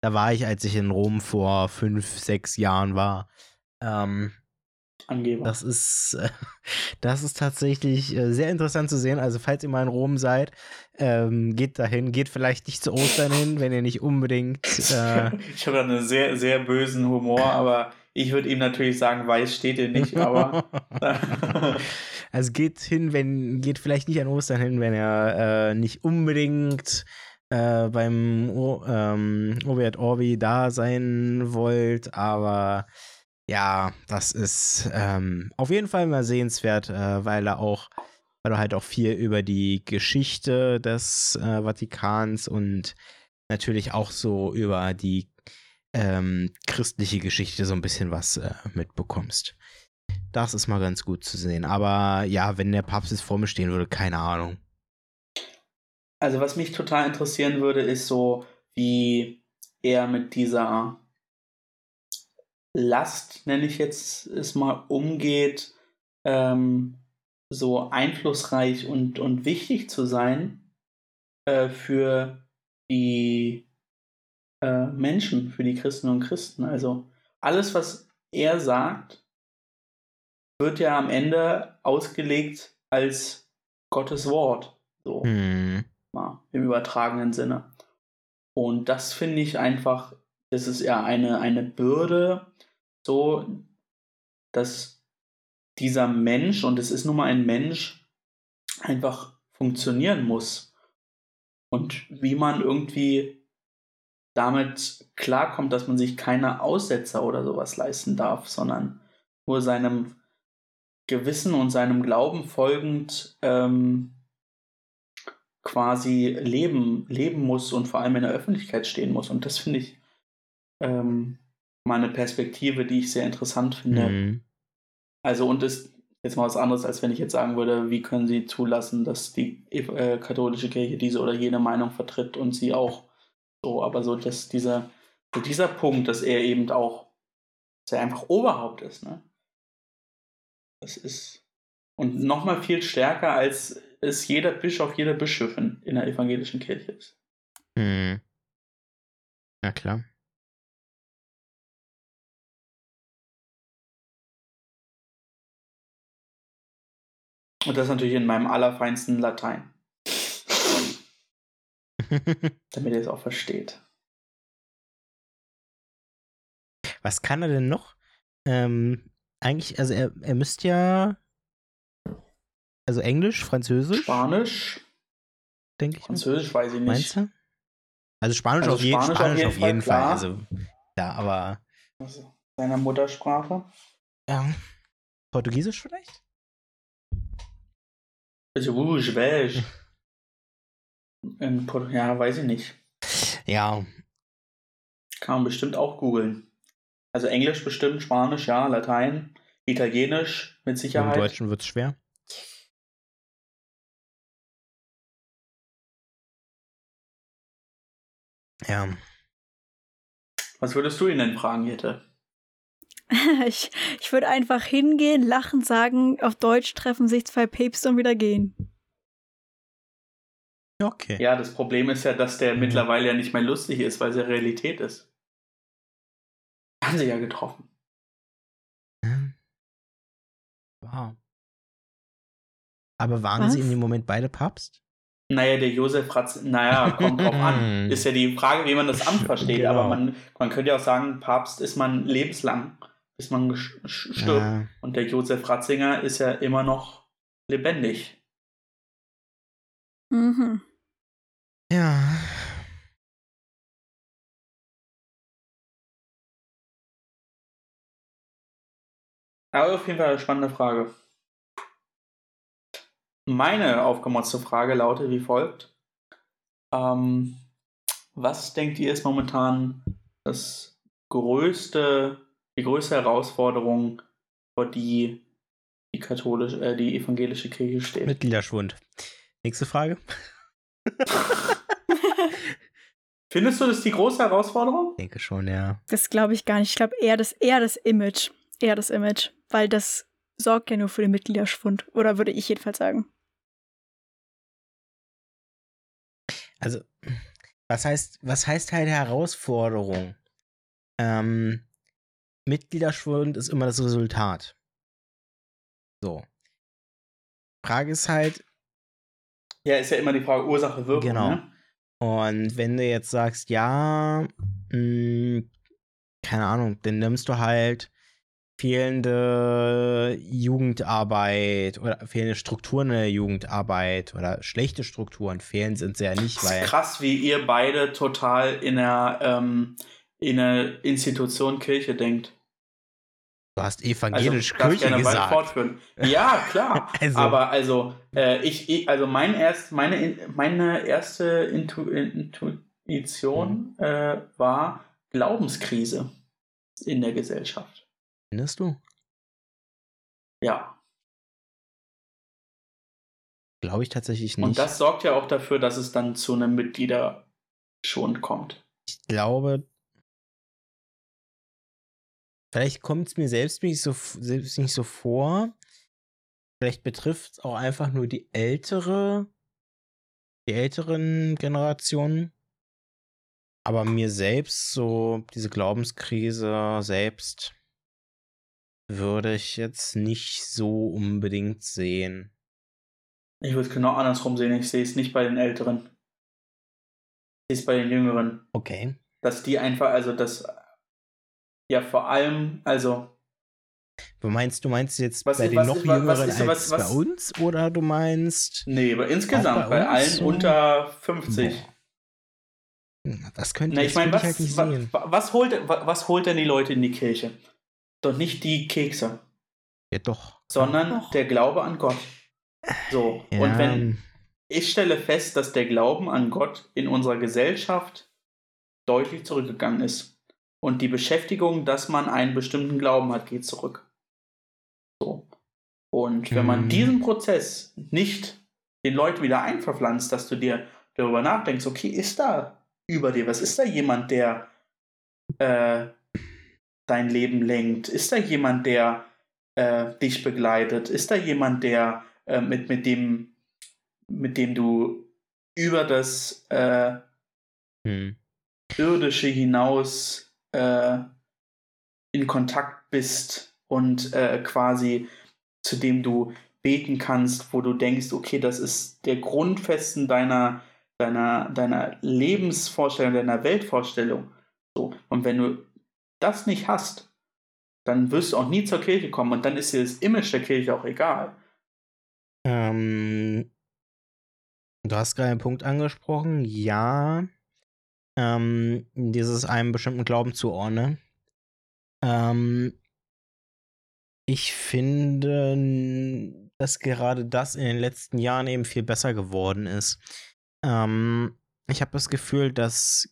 Da war ich, als ich in Rom vor fünf, sechs Jahren war. Ähm, Angeber. das ist, äh, (laughs) das ist tatsächlich äh, sehr interessant zu sehen. Also, falls ihr mal in Rom seid, ähm, geht dahin. Geht vielleicht nicht zu Ostern hin, wenn ihr nicht unbedingt. Äh, (laughs) ich habe da einen sehr, sehr bösen Humor, aber ich würde ihm natürlich sagen, weiß steht dir nicht, aber. (laughs) also geht hin, wenn, geht vielleicht nicht an Ostern hin, wenn ihr äh, nicht unbedingt äh, beim o ähm, Orbi da sein wollt, aber ja, das ist ähm, auf jeden Fall mal sehenswert, äh, weil er auch, weil er halt auch viel über die Geschichte des äh, Vatikans und natürlich auch so über die ähm, christliche Geschichte so ein bisschen was äh, mitbekommst. Das ist mal ganz gut zu sehen. Aber ja, wenn der Papst jetzt vor mir stehen würde, keine Ahnung. Also, was mich total interessieren würde, ist so, wie er mit dieser Last, nenne ich jetzt es mal, umgeht, ähm, so einflussreich und, und wichtig zu sein äh, für die äh, Menschen, für die Christen und Christen. Also alles, was er sagt, wird ja am Ende ausgelegt als Gottes Wort. So Hm. mal im übertragenen Sinne. Und das finde ich einfach, das ist ja eine, eine Bürde, so, dass dieser Mensch, und es ist nun mal ein Mensch, einfach funktionieren muss. Und wie man irgendwie damit klarkommt, dass man sich keine Aussetzer oder sowas leisten darf, sondern nur seinem Gewissen und seinem Glauben folgend ähm, quasi leben, leben muss und vor allem in der Öffentlichkeit stehen muss. Und das finde ich ähm, mal eine Perspektive, die ich sehr interessant finde. Hm. Also, und ist jetzt mal was anderes, als wenn ich jetzt sagen würde, wie können Sie zulassen, dass die äh, katholische Kirche diese oder jene Meinung vertritt und sie auch so, aber so, dass dieser, so dieser Punkt, dass er eben auch, dass er einfach Oberhaupt ist, ne? Das ist, und nochmal viel stärker, als es jeder Bischof, jede Bischöfin in der evangelischen Kirche ist. Hm. Na klar. Und das natürlich in meinem allerfeinsten Latein, (laughs) damit ihr es auch versteht. Was kann er denn noch? Ähm, eigentlich, also er, er müsste ja. Also Englisch, Französisch, Spanisch, denke ich. Französisch weiß ich nicht. Meinst du? Also Spanisch, Also auf, jeden, Spanisch auf Spanisch jeden auf jeden Fall, Fall. Also, ja, aber. Also, seiner Muttersprache. Ja. Portugiesisch vielleicht? Also, Rouge, Beige. (laughs) Ja, weiß ich nicht. Ja. Kann man bestimmt auch googeln. Also Englisch bestimmt, Spanisch, ja, Latein, Italienisch mit Im Sicherheit. Deutschen wird es schwer. Ja. Was würdest du ihn denn fragen, Jette? (laughs) Ich, ich würde einfach hingehen, lachen, sagen, auf Deutsch treffen sich zwei Päpste und wieder gehen. Okay. Ja, das Problem ist ja, dass der Mhm. mittlerweile ja nicht mehr lustig ist, weil es ja Realität ist. Haben sie ja getroffen. Hm. Wow. Aber waren Was? sie in dem Moment beide Papst? Naja, der Josef Ratz, naja, kommt drauf an. (laughs) Ist ja die Frage, wie man das Amt versteht. Genau. Aber man, man könnte ja auch sagen, Papst ist man lebenslang, bis man stirbt. Ja. Und der Josef Ratzinger ist ja immer noch lebendig. Mhm. Ja. Aber auf jeden Fall eine spannende Frage. Meine aufgemotzte Frage lautet wie folgt. Ähm, was denkt ihr ist momentan das größte, die größte Herausforderung, vor die die katholische, äh, die evangelische Kirche steht? Mitgliederschwund. Nächste Frage. (laughs) Findest du das die große Herausforderung? Ich denke schon, ja. Das glaube ich gar nicht. Ich glaube eher das, eher das Image. Eher das Image. Weil das sorgt ja nur für den Mitgliederschwund. Oder würde ich jedenfalls sagen. Also, was heißt, was heißt halt Herausforderung? Ähm, Mitgliederschwund ist immer das Resultat. So. Frage ist halt, Ja, ist ja immer die Frage Ursache, Wirkung. Genau. Ne? Und wenn du jetzt sagst, ja, mh, keine Ahnung, dann nimmst du halt fehlende Jugendarbeit oder fehlende Strukturen in der Jugendarbeit oder schlechte Strukturen. Fehlen sind sie ja nicht, Das ist weil. krass, wie ihr beide total in der, ähm, in der Institution Kirche denkt. Du hast evangelisch darf Kirche gesagt. Ja, klar. (laughs) Also- Aber also, äh, ich, also mein erst, meine, In- meine erste Intu Intuition Mhm. äh, war Glaubenskrise in der Gesellschaft. Findest du? Ja. Glaube ich tatsächlich nicht. Und das sorgt ja auch dafür, dass es dann zu einem Mitgliederschwund kommt. ich glaube, vielleicht kommt es mir selbst nicht, so, selbst nicht so vor. Vielleicht betrifft es auch einfach nur die ältere, die älteren Generationen. Aber mir selbst, so diese Glaubenskrise selbst, würde ich jetzt nicht so unbedingt sehen. Ich würde es genau andersrum sehen. Ich sehe es nicht bei den Älteren. Ich sehe es bei den Jüngeren. Okay. Dass die einfach, also das, ja vor allem, also Du meinst, du meinst jetzt Was bei den was noch Jüngeren was- als bei uns? Oder du meinst, Nee, aber insgesamt bei, bei allen so? unter 50. Hm, das könnte Na, ich meine, was, halt nicht sehen. wa- was, holt, wa- was holt denn die Leute in die Kirche? Doch nicht die Kekse, Ja, doch. sondern Doch. der Glaube an Gott. So, Ja, und wenn ich stelle fest, dass der Glauben an Gott in unserer Gesellschaft deutlich zurückgegangen ist. Und die Beschäftigung, dass man einen bestimmten Glauben hat, geht zurück. So. Und wenn man Mhm. diesen Prozess nicht den Leuten wieder einverpflanzt, dass du dir darüber nachdenkst, okay, ist da über dir, was ist da jemand, der äh, dein Leben lenkt? Ist da jemand, der äh, dich begleitet? Ist da jemand, der äh, mit, mit dem mit dem du über das hm. Irdische hinaus äh, in Kontakt bist und äh, quasi zu dem du beten kannst, wo du denkst, okay, das ist der Grundfesten deiner, deiner, deiner Lebensvorstellung, deiner Weltvorstellung. So. Und wenn du das nicht hast, dann wirst du auch nie zur Kirche kommen und dann ist dir das Image der Kirche auch egal. Ähm, du hast gerade einen Punkt angesprochen. Ja. Ähm, dieses einem bestimmten Glauben zuordnen. Ähm, ich finde, dass gerade das in den letzten Jahren eben viel besser geworden ist. Ähm, ich habe das Gefühl, dass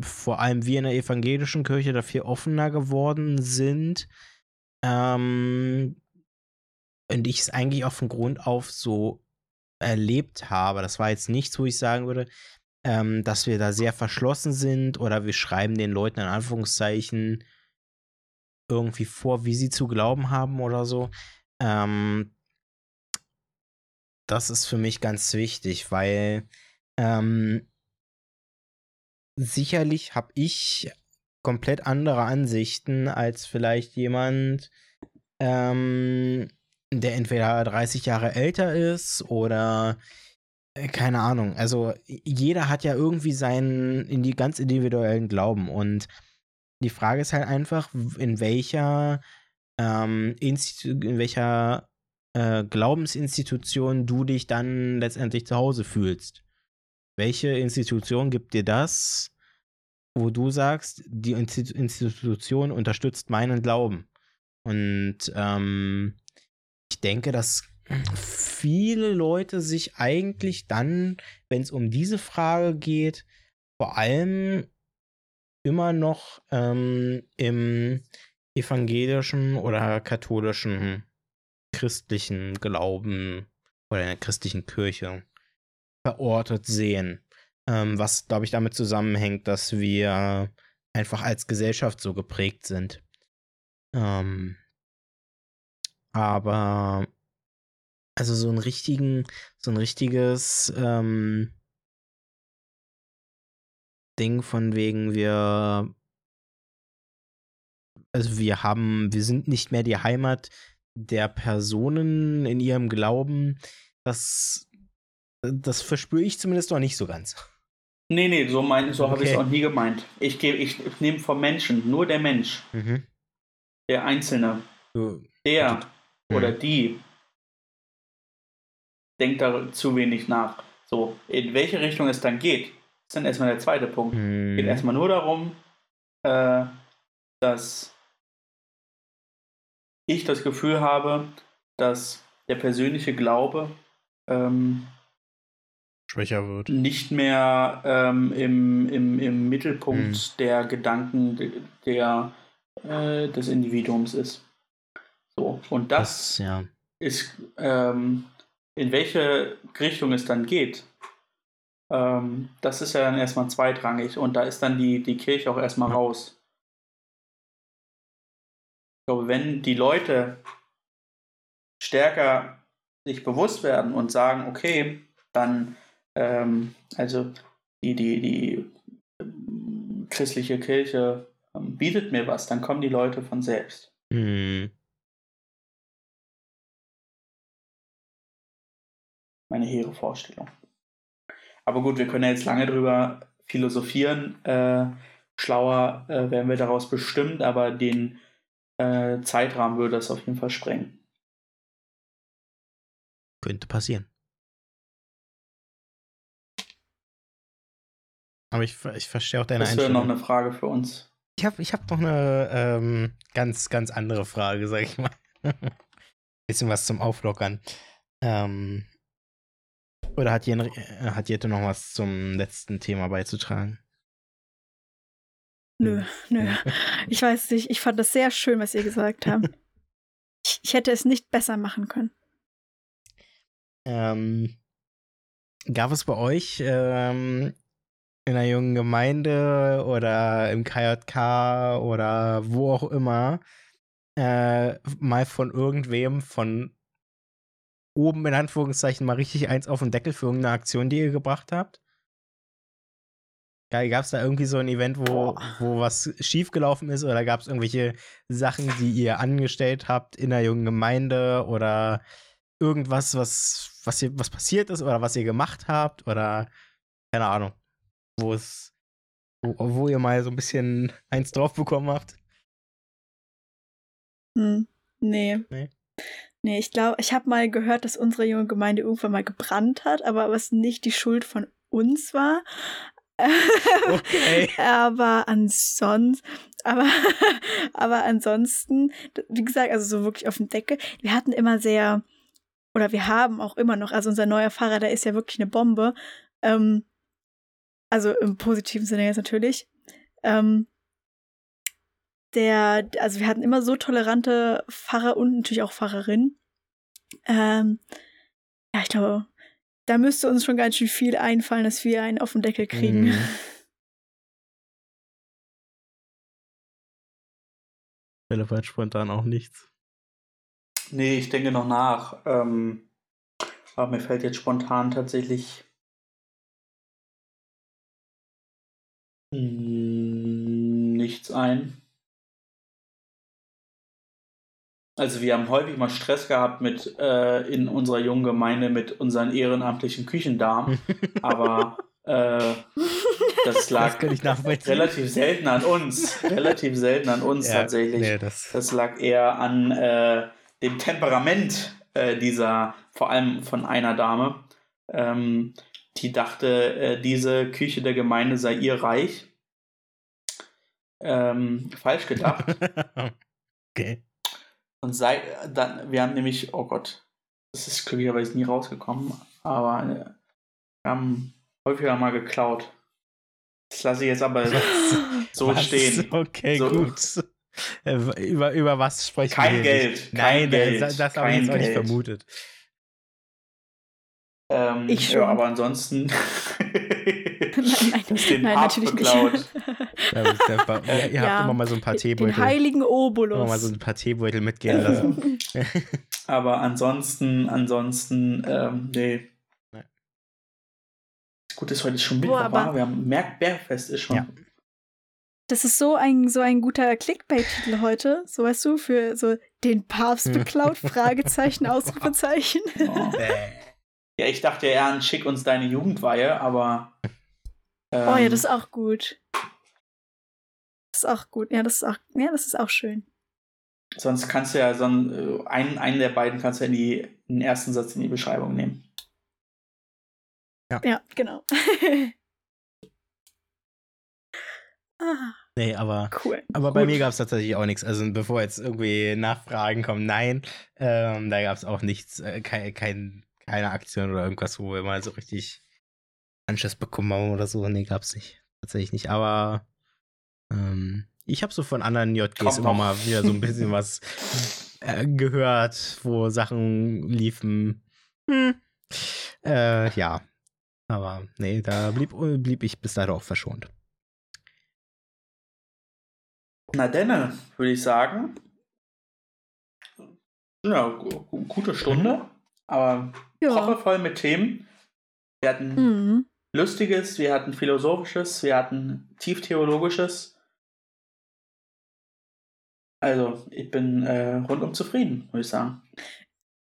vor allem wir in der evangelischen Kirche da viel offener geworden sind. Ähm, und ich es eigentlich auch von Grund auf so erlebt habe. Das war jetzt nichts, wo ich sagen würde, ähm, dass wir da sehr verschlossen sind oder wir schreiben den Leuten in Anführungszeichen irgendwie vor, wie sie zu glauben haben oder so. Ähm, das ist für mich ganz wichtig, weil ähm, sicherlich habe ich komplett andere Ansichten als vielleicht jemand, ähm, der entweder 30 Jahre älter ist oder keine Ahnung. Also jeder hat ja irgendwie seinen in die ganz individuellen Glauben und die Frage ist halt einfach, in welcher ähm, Institu in welcher äh, Glaubensinstitution du dich dann letztendlich zu Hause fühlst. Welche Institution gibt dir das, wo du sagst, die Insti- Institution unterstützt meinen Glauben? Und ähm, ich denke, dass viele Leute sich eigentlich dann, wenn es um diese Frage geht, vor allem immer noch ähm, im evangelischen oder katholischen christlichen Glauben oder in der christlichen Kirche verortet sehen. Ähm, was, glaube ich, damit zusammenhängt, dass wir einfach als Gesellschaft so geprägt sind. Ähm, aber also so ein richtigen, so ein richtiges ähm, Ding von wegen wir also wir haben, wir sind nicht mehr die Heimat der Personen in ihrem Glauben. Das, das verspüre ich zumindest noch nicht so ganz. Nee, nee, so, mein, so okay. habe ich es auch nie gemeint. Ich, ich, ich nehme vom Menschen, nur der Mensch. Mhm. Der Einzelne. So. Der mhm. oder die denkt da zu wenig nach. So, in welche Richtung es dann geht, ist dann erstmal der zweite Punkt. Mhm. Geht erstmal nur darum, äh, dass ich das Gefühl habe, dass der persönliche Glaube ähm, schwächer wird. Nicht mehr ähm, im, im, im Mittelpunkt mhm. der Gedanken der, äh, des Individuums ist. So, und das, das ja. ist, ähm, in welche Richtung es dann geht, ähm, das ist ja dann erstmal zweitrangig und da ist dann die, die Kirche auch erstmal ja. raus. Ich glaube, wenn die Leute stärker sich bewusst werden und sagen, okay, dann ähm, also die, die, die ähm, christliche Kirche ähm, bietet mir was, dann kommen die Leute von selbst. Mhm. Meine hehre Vorstellung. Aber gut, wir können ja jetzt lange drüber philosophieren. Äh, schlauer äh, werden wir daraus bestimmt, aber den äh, Zeitrahmen würde das auf jeden Fall sprengen. Könnte passieren. Aber ich, ich verstehe auch deine das Einstellung. Das wäre noch eine Frage für uns. Ich habe ich hab noch eine ähm, ganz, ganz andere Frage, sag ich mal. (laughs) Bisschen was zum Auflockern. Ähm, oder hat, Jen, äh, hat Jette noch was zum letzten Thema beizutragen? Nö, nö. (laughs) Ich weiß nicht. Ich fand das sehr schön, was ihr gesagt (laughs) habt. ich, ich hätte es nicht besser machen können. Ähm, gab es bei euch ähm, in einer jungen Gemeinde oder im KJK oder wo auch immer äh, mal von irgendwem von oben in Anführungszeichen mal richtig eins auf den Deckel für irgendeine Aktion, die ihr gebracht habt? Gab es da irgendwie so ein Event, wo, wo was schiefgelaufen ist oder gab es irgendwelche Sachen, die ihr angestellt habt in der jungen Gemeinde oder irgendwas, was, was, ihr, was passiert ist oder was ihr gemacht habt oder keine Ahnung wo es, wo, wo ihr mal so ein bisschen eins drauf bekommen habt? Hm, nee. Nee. Nee, ich glaube, ich habe mal gehört, dass unsere junge Gemeinde irgendwann mal gebrannt hat, aber was nicht die Schuld von uns war. Okay. (laughs) (laughs) aber ansonsten, aber, aber ansonsten, wie gesagt, also so wirklich auf dem Deckel. Wir hatten immer sehr, oder wir haben auch immer noch, also unser neuer Fahrer, der ist ja wirklich eine Bombe. Ähm, also im positiven Sinne jetzt natürlich. Ähm, der, also wir hatten immer so tolerante Pfarrer und natürlich auch Pfarrerinnen. Ähm, ja, ich glaube, da müsste uns schon ganz schön viel einfallen, dass wir einen auf den Deckel kriegen. Mhm. (laughs) Philipp hat spontan auch nichts. Nee, ich denke noch nach. Ähm, aber mir fällt jetzt spontan tatsächlich Hm, nichts ein. Also wir haben häufig mal Stress gehabt mit äh, in unserer jungen Gemeinde mit unseren ehrenamtlichen Küchendamen, (laughs) aber äh, das lag das relativ selten an uns, relativ selten an uns ja, tatsächlich. Nee, das, das, lag eher an äh, dem Temperament äh, dieser, vor allem von einer Dame. Ähm, die dachte, äh, diese Küche der Gemeinde sei ihr Reich. Ähm, falsch gedacht. (laughs) okay. Und seit dann, wir haben nämlich, oh Gott, das ist glücklicherweise nie rausgekommen, aber äh, wir haben häufiger mal geklaut. Das lasse ich jetzt aber so (laughs) Was? stehen. Okay, So. gut. Äh, Über, über was sprechen Kein wir? Geld, kein Nein, Geld, das, das habe ich jetzt auch nicht vermutet. Ähm, Ich schon. (laughs) Ja, aber ansonsten. Nein, nein, den nein natürlich beklaut. nicht. Ja, der Ba- ihr (laughs) ihr habt Ja, immer mal so ein paar Den Teebeutel. heiligen Immer Obolus. mal so ein paar Teebeutel mitgehen lassen. (laughs) Aber ansonsten, ansonsten, ähm, nee. Nee. Gut, ist heute schon Boah, Mittwoch, aber- wa? Wir haben merkt, Bergfest ist schon. Ja. Das ist so ein, so ein guter Clickbait-Titel heute. So weißt du, für so den Papst beklaut, Fragezeichen, Ausrufezeichen. Oh. Ja, ich dachte ja eher an Schick uns deine Jugendweihe, aber. Ähm, Oh ja, das ist auch gut. Das ist auch gut. Ja, das ist auch, ja, das ist auch schön. Sonst kannst du ja so einen, äh, einen, einen der beiden kannst du in, die, in den ersten Satz in die Beschreibung nehmen. Ja, genau. (laughs) ah, Nee, aber, cool. aber bei Gut. mir gab es tatsächlich auch nichts. Also bevor jetzt irgendwie Nachfragen kommen, nein, ähm, da gab es auch nichts, äh, kein, kein, keine Aktion oder irgendwas, wo wir mal so richtig Anschiss bekommen haben oder so. Nee, gab's nicht. Tatsächlich nicht. Aber ähm, ich habe so von anderen JGs Kommt immer noch. mal wieder so ein bisschen was (laughs) äh, gehört, wo Sachen liefen. Hm. Äh, ja. Aber nee, da blieb, blieb ich bis dato auch verschont. Na denne, würde ich sagen. Ja, gu- gu- gute Stunde, aber Ja. proppevoll mit Themen. Wir hatten Mhm. Lustiges, wir hatten Philosophisches, wir hatten Tieftheologisches. Also, ich bin äh, rundum zufrieden, würde ich sagen.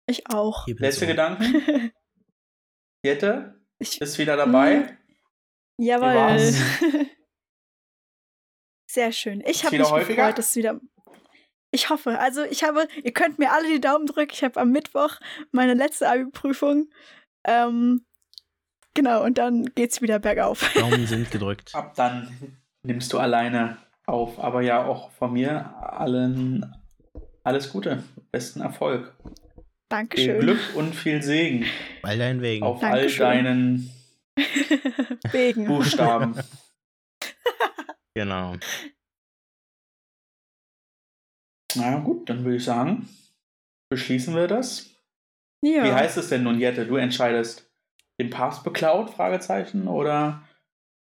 Ich auch. Letzte Gedanken? (laughs) Jette, Ich, ist wieder dabei. Mhm. Jawohl. (laughs) Sehr schön. Ich habe mich häufiger? gefreut, dass wieder. Ich hoffe. Also ich habe, ihr könnt mir alle die Daumen drücken. Ich habe am Mittwoch meine letzte Abi-Prüfung. Ähm, genau, und dann geht's wieder bergauf. (laughs) Daumen sind gedrückt. Ab dann nimmst du alleine auf. Aber ja, auch von mir allen alles Gute, besten Erfolg. Viel Dankeschön. Glück und viel Segen All deinen Wegen. auf Dankeschön. all deinen (laughs) Wegen. Buchstaben. Genau. Na gut, dann würde ich sagen, beschließen wir das. Ja. Wie heißt es denn nun, Jette? Du entscheidest. Den Papst beklaut? Fragezeichen oder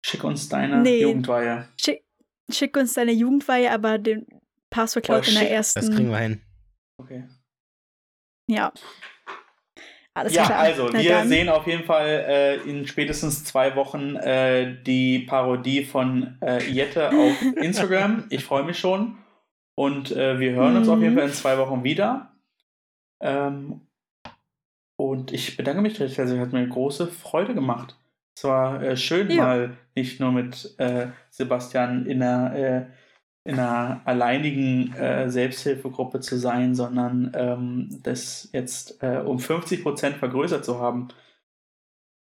schick uns deine Nee. Jugendweihe. Schick, schick uns deine Jugendweihe, aber den Pass verklaut Oh, in der ersten. Das kriegen wir hin. Okay. Ja. Alles ja, klar. also Na wir dann. sehen auf jeden Fall äh, in spätestens zwei Wochen äh, die Parodie von äh, Jette auf Instagram. ich freue mich schon. Und äh, wir hören uns Mhm. auf jeden Fall in zwei Wochen wieder. Ähm, und ich bedanke mich recht herzlich. Hat mir große Freude gemacht. Es war äh, schön, Ja. mal nicht nur mit äh, Sebastian in einer, äh, in einer alleinigen äh, Selbsthilfegruppe zu sein, sondern ähm, das jetzt äh, um 50% vergrößert zu haben.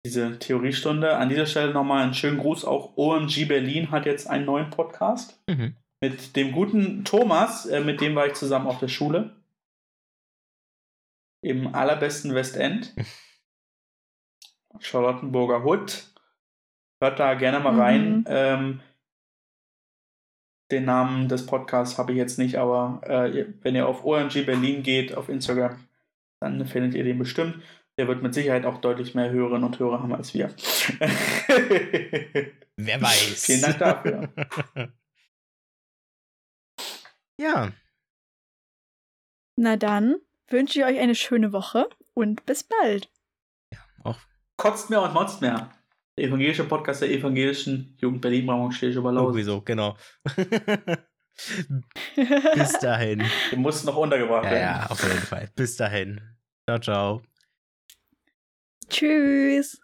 Diese Theoriestunde. An dieser Stelle nochmal einen schönen Gruß. Auch OMG Berlin hat jetzt einen neuen Podcast Mhm. Mit dem guten Thomas, äh, mit dem war ich zusammen auf der Schule. Im allerbesten Westend. Charlottenburger Hood. Hört da gerne mal Mhm. rein. Ähm, den Namen des Podcasts habe ich jetzt nicht, aber äh, wenn ihr auf OMG Berlin geht, auf Instagram, dann findet ihr den bestimmt. Der wird mit Sicherheit auch deutlich mehr Hörerinnen und Hörer haben als wir. (laughs) Wer weiß. Vielen Dank dafür. (laughs) ja, Na dann wünsche ich euch eine schöne Woche und bis bald. Kotzt mehr und motzt mehr. Der evangelische Podcast der evangelischen Jugend Berlin Brauchung stehe ich über irgendwie so, genau. (laughs) Bis dahin. Die mussten noch untergebracht Ja, werden. ja, auf jeden Fall. Bis dahin. Ciao, ciao. Tschüss.